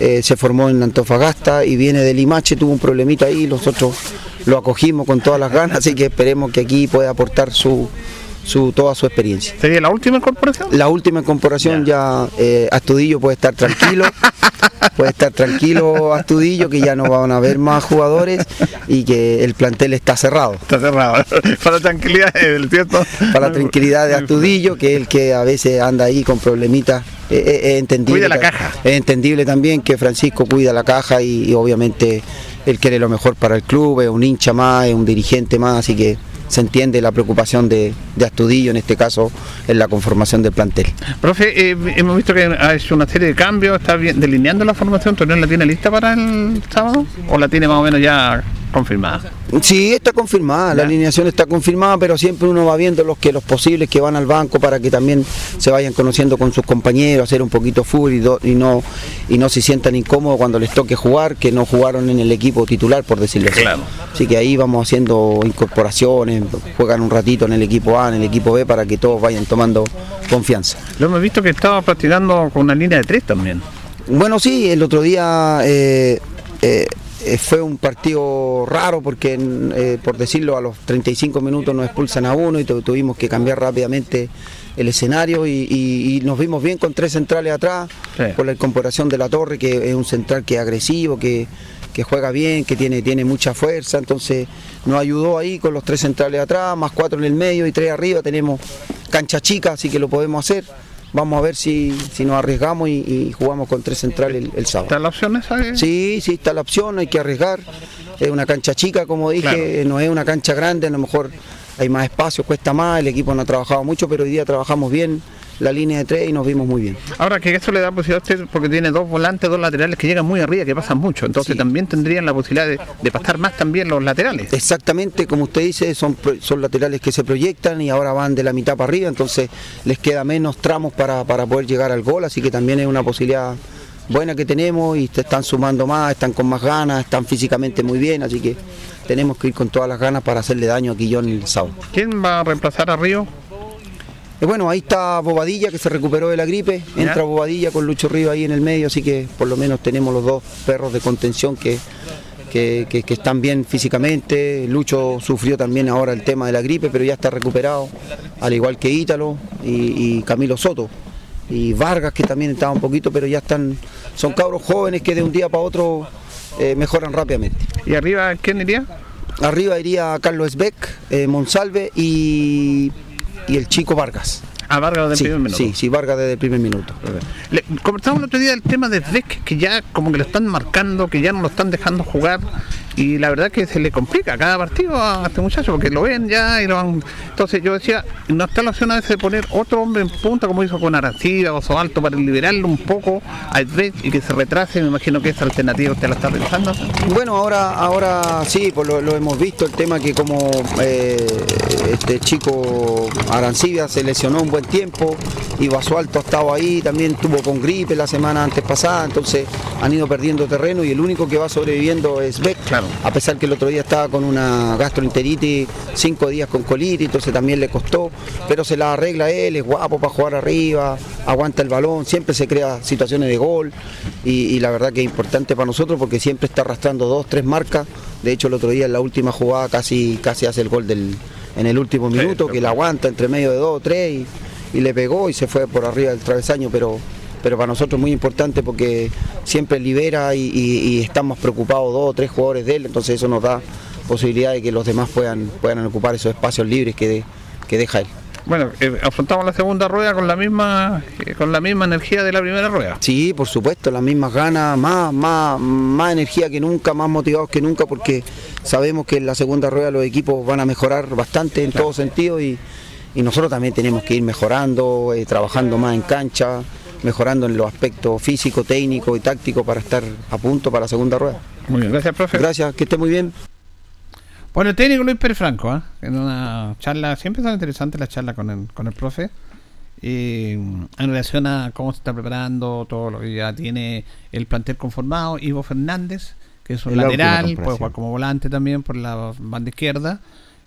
eh, se formó en Antofagasta y viene de Limache, tuvo un problemita ahí, nosotros lo acogimos con todas las ganas, así que esperemos que aquí pueda aportar su, su, toda su experiencia. ¿Sería la última incorporación? La última incorporación ya, eh, Astudillo puede estar tranquilo, puede estar tranquilo Astudillo que ya no van a haber más jugadores y que el plantel está cerrado. Está cerrado, para la tranquilidad del cierto. Para tranquilidad de Astudillo, que es el que a veces anda ahí con problemitas eh, eh, entendible. Cuida la caja. Es entendible también que Francisco cuida la caja y, y, obviamente él quiere lo mejor para el club, es un hincha más, es un dirigente más, así que se entiende la preocupación de, Astudillo, en este caso, en la conformación del plantel. Profe, eh, hemos visto que ha hecho una serie de cambios, está bien, delineando la formación, ¿todavía la tiene lista para el sábado? ¿O la tiene más o menos ya confirmada. Sí, está confirmada, la alineación está confirmada, pero siempre uno va viendo los que los posibles que van al banco para que también se vayan conociendo con sus compañeros, hacer un poquito fútbol y, do- y no y no se sientan incómodos cuando les toque jugar, que no jugaron en el equipo titular, por decirlo así. Así que ahí vamos haciendo incorporaciones, juegan un ratito en el equipo A, en el equipo B, para que todos vayan tomando confianza. Lo hemos visto que estaba practicando con una línea de tres también. Bueno, sí, el otro día eh, eh, fue un partido raro porque, eh, por decirlo, a los 35 minutos nos expulsan a uno y tu- tuvimos que cambiar rápidamente el escenario y, y- y nos vimos bien con tres centrales atrás, Sí. por la incorporación de la torre, que es un central que es agresivo, que, que juega bien, que tiene, tiene mucha fuerza, entonces nos ayudó ahí con los tres centrales atrás, más cuatro en el medio y tres arriba, tenemos cancha chica, así que lo podemos hacer. Vamos a ver si, si nos arriesgamos y, y jugamos con tres centrales el, el sábado. ¿Está la opción esa? de- Sí, sí, está la opción, hay que arriesgar. Es una cancha chica, como dije, no es una cancha grande, a lo mejor hay más espacio, cuesta más, el equipo no ha trabajado mucho, pero hoy día trabajamos bien la línea de tres y nos vimos muy bien. Ahora que eso le da posibilidad a usted porque tiene dos volantes, dos laterales que llegan muy arriba, que pasan mucho. Entonces también tendrían la posibilidad de, de pasar más también los laterales. Exactamente, como usted dice, son, son laterales que se proyectan y ahora van de la mitad para arriba, entonces les queda menos tramos para, para poder llegar al gol, así que también es una posibilidad buena que tenemos y te están sumando más, están con más ganas, están físicamente muy bien, así que tenemos que ir con todas las ganas para hacerle daño a Quillón el sábado. ¿Quién va a reemplazar a Río? Eh, bueno, ahí está Bobadilla que se recuperó de la gripe, entra Bobadilla con Lucho Río ahí en el medio, así que por lo menos tenemos los dos perros de contención que, que, que- que están bien físicamente. Lucho sufrió también ahora el tema de la gripe, pero ya está recuperado, al igual que Ítalo y, y Camilo Soto. Y Vargas que también estaba un poquito, pero ya están, son cabros jóvenes que de un día para otro eh, mejoran rápidamente. ¿Y arriba quién iría? Arriba iría Carlos Esbeck, eh, Monsalve y, y el chico Vargas. A Vargas del Sí, primer minuto. Sí, sí, Vargas desde el primer minuto. Le, conversamos el otro día del tema de Beck, que ya como que lo están marcando, que ya no lo están dejando jugar. Y la verdad que se le complica cada partido a este muchacho, porque lo ven ya y lo van. Entonces yo decía, no está la opción a veces de poner otro hombre en punta, como hizo con Arancibia o Alto, para liberarlo un poco a Beck y que se retrase. Me imagino que esa alternativa usted la está pensando. Bueno, ahora, ahora sí, pues lo, lo hemos visto, el tema que como eh, este chico Arancibia se lesionó un buen tiempo y Basualto ha estado ahí, también tuvo con gripe la semana antes pasada, entonces han ido perdiendo terreno y el único que va sobreviviendo es Beck, a pesar que el otro día estaba con una gastroenteritis, cinco días con colitis, entonces también le costó, pero se la arregla él, es guapo para jugar arriba, aguanta el balón, siempre se crea situaciones de gol y, y la verdad que es importante para nosotros porque siempre está arrastrando dos, tres marcas, de hecho el otro día en la última jugada casi, casi hace el gol del, en el último minuto, que la aguanta entre medio de dos o tres y, y le pegó y se fue por arriba del travesaño, pero pero para nosotros es muy importante porque siempre libera y, y- y estamos preocupados dos o tres jugadores de él, entonces eso nos da posibilidad de que los demás puedan, puedan ocupar esos espacios libres que, de- que deja él. Bueno, eh, afrontamos la segunda rueda con la misma eh, con la misma energía de la primera rueda. Sí, por supuesto, las mismas ganas, más, más, más energía que nunca, más motivados que nunca, porque sabemos que en la segunda rueda los equipos van a mejorar bastante en todo sentido y, y nosotros también tenemos que ir mejorando, eh, trabajando más en cancha, mejorando en los aspectos físico, técnico y táctico para estar a punto para la segunda rueda. Muy bien, gracias, profe. Gracias, que esté muy bien. Bueno, el técnico Luis Pérez Franco, ¿ah? en una charla, siempre son interesantes las charlas con el, con el profe, y, mm, en relación a cómo se está preparando, todo lo que ya tiene el plantel conformado, Ivo Fernández, que es un Es la lateral, puede jugar como volante también por la banda izquierda,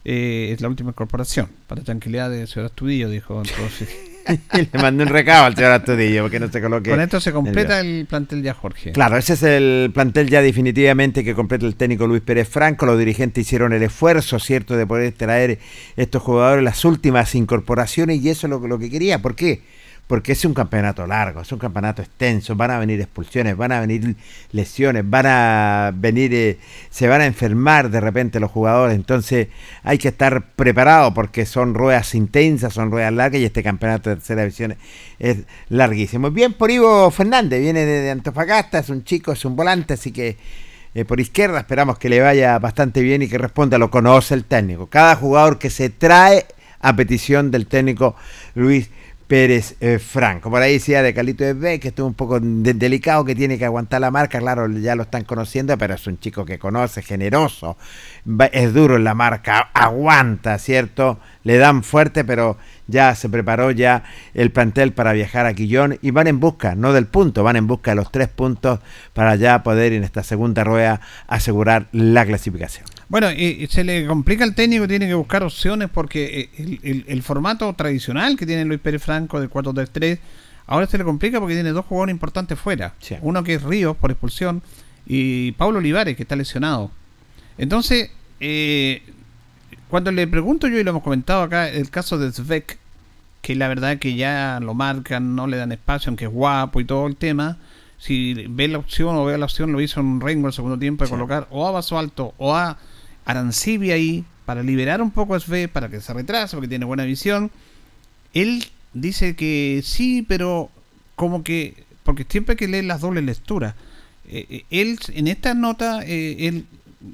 eh, es la última incorporación, para tranquilidad de señor Astudillo, dijo el profe. Le mandé un recado al señor Astudillo porque no se coloque. Con esto se completa el plantel ya, Jorge. Claro, ese es el plantel ya definitivamente que completa el técnico Luis Pérez Franco. Los dirigentes hicieron el esfuerzo, ¿cierto?, de poder traer estos jugadores, las últimas incorporaciones, y eso es lo, lo que quería. ¿Por qué? Porque es un campeonato largo, es un campeonato extenso, van a venir expulsiones, van a venir lesiones, van a venir, eh, se van a enfermar de repente los jugadores, entonces hay que estar preparado porque son ruedas intensas, son ruedas largas y este campeonato de tercera división es larguísimo. Bien por Ivo Fernández, viene de, Antofagasta, es un chico, es un volante, así que eh, por izquierda esperamos que le vaya bastante bien y que responda, lo conoce el técnico. Cada jugador que se trae a petición del técnico Luis Pérez eh, Franco. Por ahí decía de Carlito B que estuvo un poco de- delicado, que tiene que aguantar la marca. Claro, ya lo están conociendo, pero es un chico que conoce, generoso. Va- es duro en la marca, aguanta, ¿cierto? Le dan fuerte, pero ya se preparó ya el plantel para viajar a Quillón y van en busca, no del punto, van en busca de los tres puntos para ya poder en esta segunda rueda asegurar la clasificación. Bueno, y, y se le complica al técnico, tiene que buscar opciones porque eh, el, el- el formato tradicional que tiene Luis Pérez Franco de 4-3-3, ahora se le complica porque tiene dos jugadores importantes fuera. Uno que es Ríos por expulsión y Pablo Olivares que está lesionado. Entonces, eh, cuando le pregunto yo, y lo hemos comentado acá, el caso de Zvek, que la verdad que ya lo marcan, no le dan espacio, aunque es guapo y todo el tema. Si ve la opción o ve la opción, lo hizo en Rengo el segundo tiempo de Sí. colocar o a Basualto o a Arancibia ahí para liberar un poco a Sve, para que se retrase, porque tiene buena visión. Él dice que sí, pero como que, porque siempre hay que leer las dobles lecturas. Eh, eh, él, en esta nota, eh, él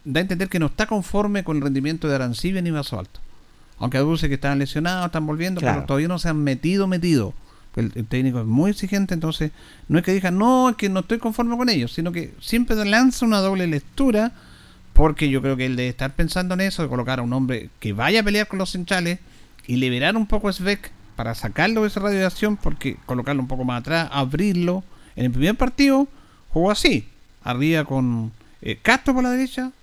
da a entender que no está conforme con el rendimiento de Arancibia ni Basualto. Aunque aduce que están lesionados, están volviendo, Claro. pero todavía no se han metido, metido. El, el técnico es muy exigente, entonces no es que diga, no, es que no estoy conforme con ellos, sino que siempre lanza una doble lectura, porque yo creo que él debe estar pensando en eso, de colocar a un hombre que vaya a pelear con los centrales y liberar un poco a Svek para sacarlo de esa radiación, porque colocarlo un poco más atrás, abrirlo. En el primer partido jugó así, arriba con eh, Castro por la derecha,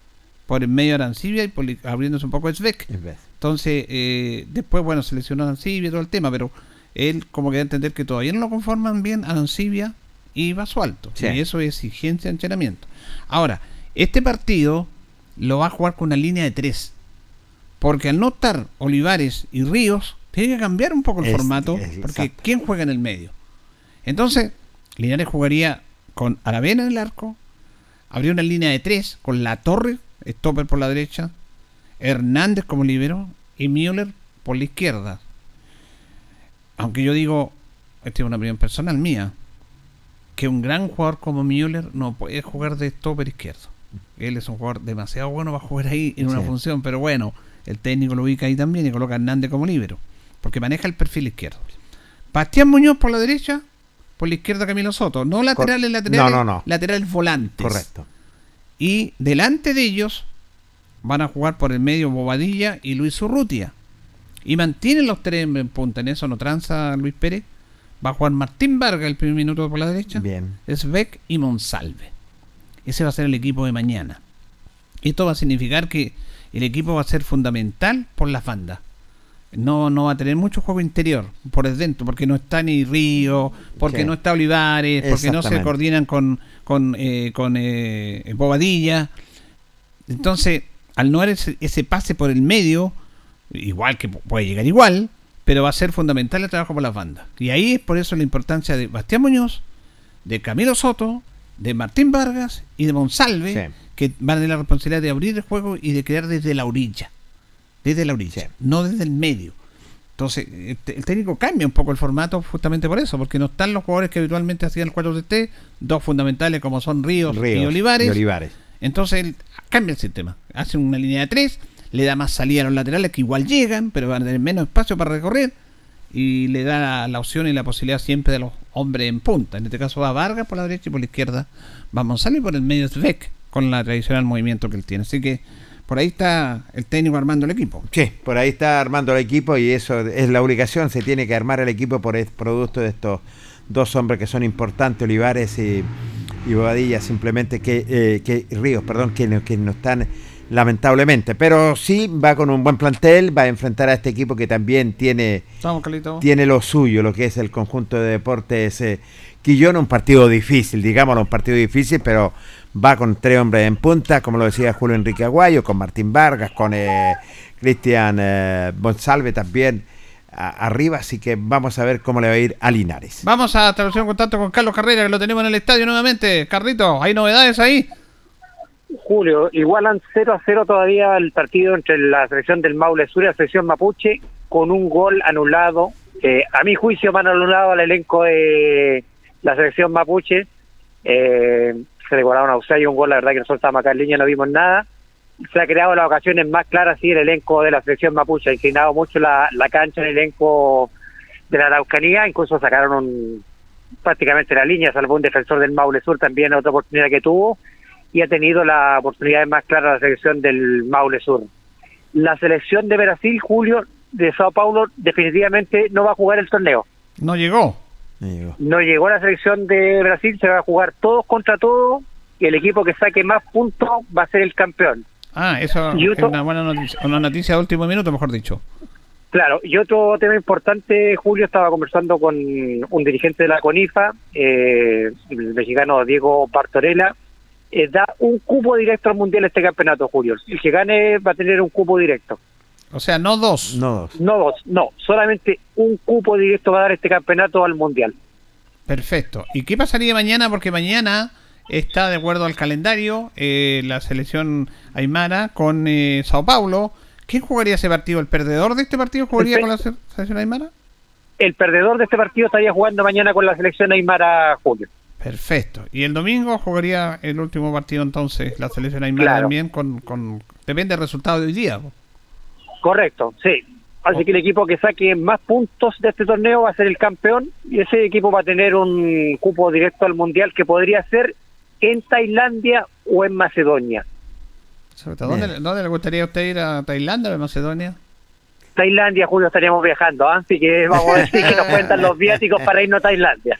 por el medio Arancibia y por, abriéndose un poco a Svek. Entonces, eh, después, bueno, seleccionó a Arancibia y todo el tema, pero él como que da a entender que todavía no lo conforman bien Arancibia y Basualto. Sí. Y eso es exigencia de entrenamiento. Ahora, este partido lo va a jugar con una línea de tres. Porque al no estar Olivares y Ríos, tiene que cambiar un poco el Es- formato. es- porque exacto. ¿quién juega en el medio? Entonces, Linares jugaría con Aravena en el arco. Habría una línea de tres con La Torre, stopper por la derecha. Hernández como libero y Müller por la izquierda. Aunque yo digo, esta es una opinión personal mía, que un gran jugador como Müller no puede jugar de stopper izquierdo. Él es un jugador demasiado bueno para jugar ahí en una función, pero bueno, el técnico lo ubica ahí también y coloca a Hernández como libero, porque maneja el perfil izquierdo. Bastián Muñoz por la derecha, por la izquierda Camilo Soto. No laterales, laterales, no, no. laterales volantes. Correcto. Y delante de ellos van a jugar por el medio Bobadilla y Luis Urrutia. Y mantienen los tres en punta. En eso no tranza Luis Pérez. Va a jugar Martín Vargas el primer minuto por la derecha. Bien. Es Beck y Monsalve. Ese va a ser el equipo de mañana. Esto va a significar que el equipo va a ser fundamental por las bandas. No, no va a tener mucho juego interior por el dentro, porque no está ni Río, porque Sí. no está Olivares, porque no se coordinan con, con, eh, con eh, Bobadilla. Entonces, al no haber ese, ese pase por el medio, igual que pu- puede llegar igual, pero va a ser fundamental el trabajo por las bandas. Y ahí es por eso la importancia de Bastián Muñoz, de Camilo Soto, de Martín Vargas y de Monsalve, Sí. que van a tener la responsabilidad de abrir el juego y de crear desde la orilla. Desde la orilla, no desde el medio. Entonces, el, te- el técnico cambia un poco el formato justamente por eso, porque no están los jugadores que habitualmente hacían el 4-3, dos fundamentales como son Ríos, y Olivares. y Olivares. Entonces él cambia el sistema. Hace una línea de tres, le da más salida a los laterales que igual llegan, pero van a tener menos espacio para recorrer. Y le da la, opción y la posibilidad siempre de los hombres en punta. En este caso va Vargas por la derecha y por la izquierda va González y por el medio Svek, con la tradicional movimiento que él tiene. Así que por ahí está el técnico armando el equipo. Sí, por ahí está armando el equipo y eso es la obligación, se tiene que armar el equipo por el producto de estos dos hombres que son importantes, Olivares y, y Bobadilla, simplemente que, eh, que Ríos, perdón, que que no están lamentablemente, pero sí va con un buen plantel, va a enfrentar a este equipo que también tiene Estamos, tiene lo suyo, lo que es el conjunto de deportes eh, Quillón, un partido difícil, digámoslo, un partido difícil, pero va con tres hombres en punta, como lo decía Julio Enrique Aguayo, con Martín Vargas, con eh, Cristian eh, Monsalve también arriba, así que vamos a ver cómo le va a ir a Linares. Vamos a establecer un contacto con Carlos Carrera, que lo tenemos en el estadio nuevamente. Carlito, ¿hay novedades ahí? Julio, igualan 0 a 0 todavía el partido entre la selección del Maule Sur y la selección Mapuche con un gol anulado. Eh, a mi juicio van anulado al elenco de la selección Mapuche. Eh, se le cobraron a Usay un gol, la verdad que nosotros estábamos acá en línea, no vimos nada. Se ha creado las ocasiones más claras, sí, el elenco de la selección Mapuche. Ha inclinado mucho la, la cancha el elenco de la Araucanía, incluso sacaron un- prácticamente la línea, salvo un defensor del Maule Sur también otra oportunidad que tuvo y ha tenido la oportunidad más clara la selección del Maule Sur. La selección de Brasil, Julio, de Sao Paulo, definitivamente no va a jugar el torneo. No llegó. No llegó la selección de Brasil, se va a jugar todos contra todos y el equipo que saque más puntos va a ser el campeón. Ah, eso Y es otro- una buena noticia. Una noticia de último minuto, mejor dicho. Claro, y otro tema importante, Julio, estaba conversando con un dirigente de la CONIFA, eh, el mexicano Diego Bartorella, eh, da un cupo directo al Mundial este campeonato, Julio. El que gane va a tener un cupo directo. O sea, no dos. No dos. No dos, no, solamente un cupo directo va a dar este campeonato al Mundial. Perfecto. ¿Y qué pasaría mañana? Porque mañana está, de acuerdo al calendario, eh, la selección Aymara con eh, Sao Paulo. ¿Quién jugaría ese partido? ¿El perdedor de este partido jugaría con la se- selección Aymara? El perdedor de este partido estaría jugando mañana con la selección Aymara, Julio. Perfecto. Y el domingo jugaría el último partido entonces la selección Aymara Claro. también con, con... Depende del resultado de hoy día. Correcto, sí. Así que el equipo que saque más puntos de este torneo va a ser el campeón y ese equipo va a tener un cupo directo al Mundial que podría ser en Tailandia o en Macedonia. ¿dónde, dónde le gustaría a usted ir a Tailandia o a Macedonia? Tailandia, Julio, estaríamos viajando, ¿ah? así que vamos a decir que nos cuentan los viáticos para irnos a Tailandia.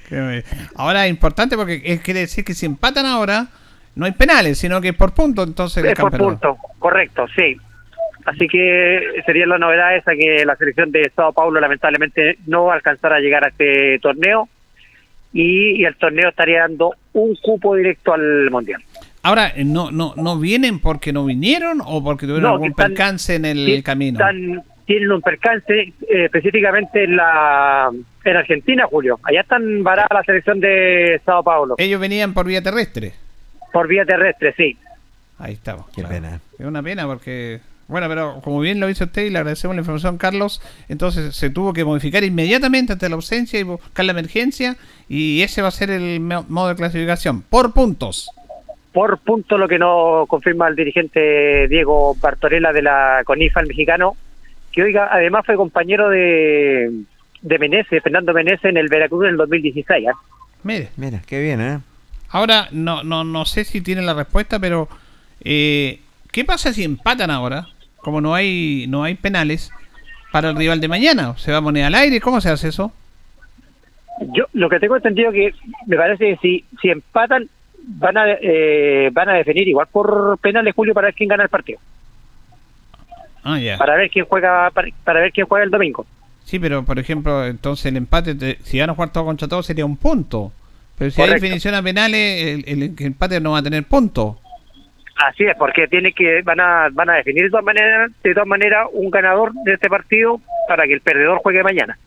Ahora es importante porque es- quiere decir que si empatan ahora no hay penales, sino que es por punto entonces Es por punto, correcto, sí. Así que sería la novedad esa que la selección de Sao Paulo lamentablemente no va a alcanzar a llegar a este torneo y, y el torneo estaría dando un cupo directo al Mundial. Ahora, no, no, ¿no vienen porque no vinieron o porque tuvieron No, algún están- percance en el camino? están- tienen un percance eh, específicamente en la en Argentina, Julio. Allá están varada la selección de Sao Paulo. Ellos venían por vía terrestre. Por vía terrestre, sí. Ahí estamos. Qué pena. Es una pena porque, bueno, pero como bien lo hizo usted y le agradecemos la información, Carlos, entonces se tuvo que modificar inmediatamente ante la ausencia y buscar la emergencia y ese va a ser el mo- modo de clasificación, por puntos. Por punto lo que nos confirma el dirigente Diego Bartorella de la CONIFA, el mexicano, que oiga, además fue compañero de, de Menezes, Fernando Menezes en el Veracruz en el 2016. ¿ah? Mire. Mira, qué bien, ¿eh? Ahora, no, no, no sé si tienen la respuesta, pero eh, ¿qué pasa si empatan ahora? Como no hay, no hay penales para el rival de mañana, ¿se va a poner al aire? ¿Cómo se hace eso? Yo lo que tengo entendido que me parece que si, si empatan van a eh, van a definir igual por penales Julio para ver quién gana el partido, Ah, para ver quién juega para, para ver quién juega el domingo. Sí, pero por ejemplo, entonces el empate, te- si van a jugar todo contra todo, sería un punto. Pero si hay definición a penales, el, el empate no va a tener punto. Así es, porque tiene que van a van a definir de todas maneras de todas maneras un ganador de este partido para que el perdedor juegue mañana.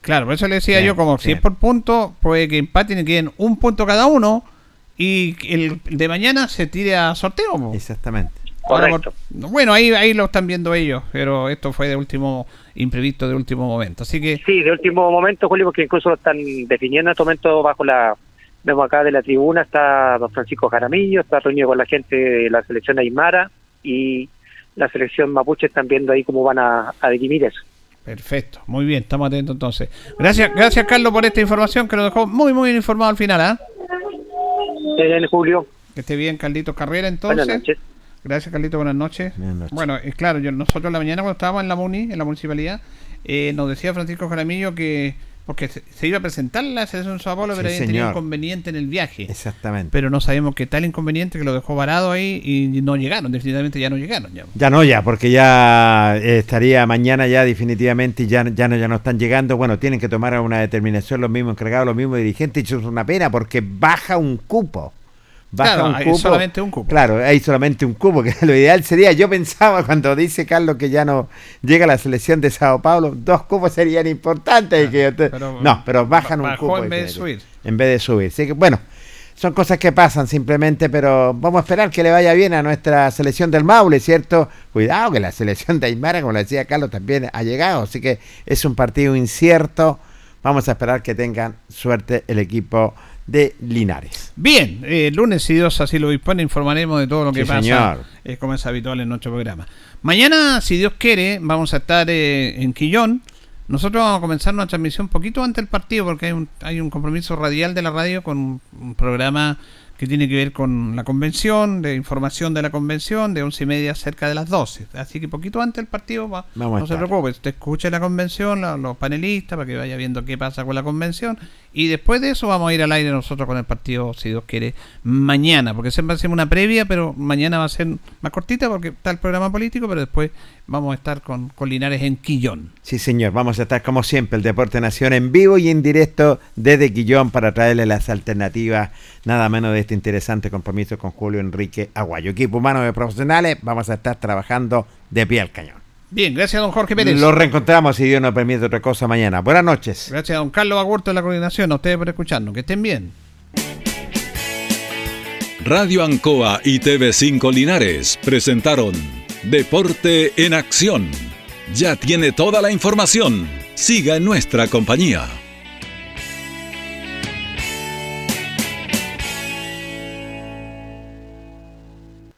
Claro, por eso le decía yo, como si es por punto, puede que empaten y queden un punto cada uno y que el de mañana se tire a sorteo. Exactamente. Ahora, Correcto. por- bueno, ahí, ahí lo están viendo ellos, pero esto fue de último, imprevisto de último momento. Así que, Sí, de último momento, Julio, porque incluso lo están definiendo en este momento bajo la... Vemos acá de la tribuna, está don Francisco Jaramillo, está reunido con la gente de la selección Aymara y la selección Mapuche están viendo ahí cómo van a, a dirimir eso. perfecto, muy bien, estamos atentos entonces. Gracias, gracias Carlos por esta información que nos dejó muy, muy bien informado al final. ¿ah? En Julio, Que esté bien, Carlito Carrera, entonces. buenas noches. Gracias, Carlito, buenas noches. Buenas noches. Bueno, es claro, yo, nosotros en la mañana cuando estábamos en la MUNI, en la municipalidad, eh, nos decía Francisco Jaramillo que, porque se, iba a presentar la selección de Sao Paulo, Sí, pero había tenido inconveniente en el viaje. Exactamente. Pero no sabemos qué tal inconveniente que lo dejó varado ahí y no llegaron, definitivamente ya no llegaron. Ya. Ya no, ya, porque ya eh, estaría mañana ya definitivamente y ya, ya, no, ya no están llegando. Bueno, tienen que tomar una determinación los mismos encargados, los mismos dirigentes, y eso es una pena porque baja un cupo. Baja Claro, un hay cupo. solamente un cupo. Claro, hay solamente un cupo, que lo ideal sería, yo pensaba cuando dice Carlos que ya no llega la selección de Sao Paulo, dos cupos serían importantes. y que- pero- no, pero bajan un cupo. en vez de subir. En vez de subir. Así que, bueno, son cosas que pasan simplemente, pero vamos a esperar que le vaya bien a nuestra selección del Maule, ¿cierto? Cuidado que la selección de Aymara, como le decía Carlos, también ha llegado, así que es un partido incierto. Vamos a esperar que tengan suerte el equipo de Linares. Bien, eh, lunes, si Dios así lo dispone, informaremos de todo lo que Sí, pasa, señor. eh, como es habitual en nuestro programa. Mañana, si Dios quiere, vamos a estar eh, en Quillón Nosotros vamos a comenzar una transmisión un poquito antes del partido porque hay un, hay un compromiso radial de la radio con un programa que tiene que ver con la convención, de información de la convención, de once y media cerca de las 12. Así que poquito antes del partido, va, Vamos no se preocupe, usted escuche la convención, la- los panelistas, para que vaya viendo qué pasa con la convención. Y después de eso vamos a ir al aire nosotros con el partido, si Dios quiere, mañana, porque siempre hacemos una previa, pero mañana va a ser más cortita porque está el programa político, pero después vamos a estar con, con Linares en Quillón. Sí, señor. Vamos a estar como siempre, el Deporte Nación en vivo y en directo desde Quillón para traerle las alternativas, nada menos de este interesante compromiso con Julio Enrique Aguayo. Equipo humano de profesionales, vamos a estar trabajando de pie al cañón. Bien, gracias a don Jorge Pérez. Lo reencontramos si Dios nos permite otra cosa mañana. Buenas noches. Gracias a don Carlos Agurto de la coordinación, a ustedes por escucharnos. Que estén bien. Radio Ancoa y TV5 Linares presentaron Deporte en Acción. Ya tiene toda la información. Siga en nuestra compañía.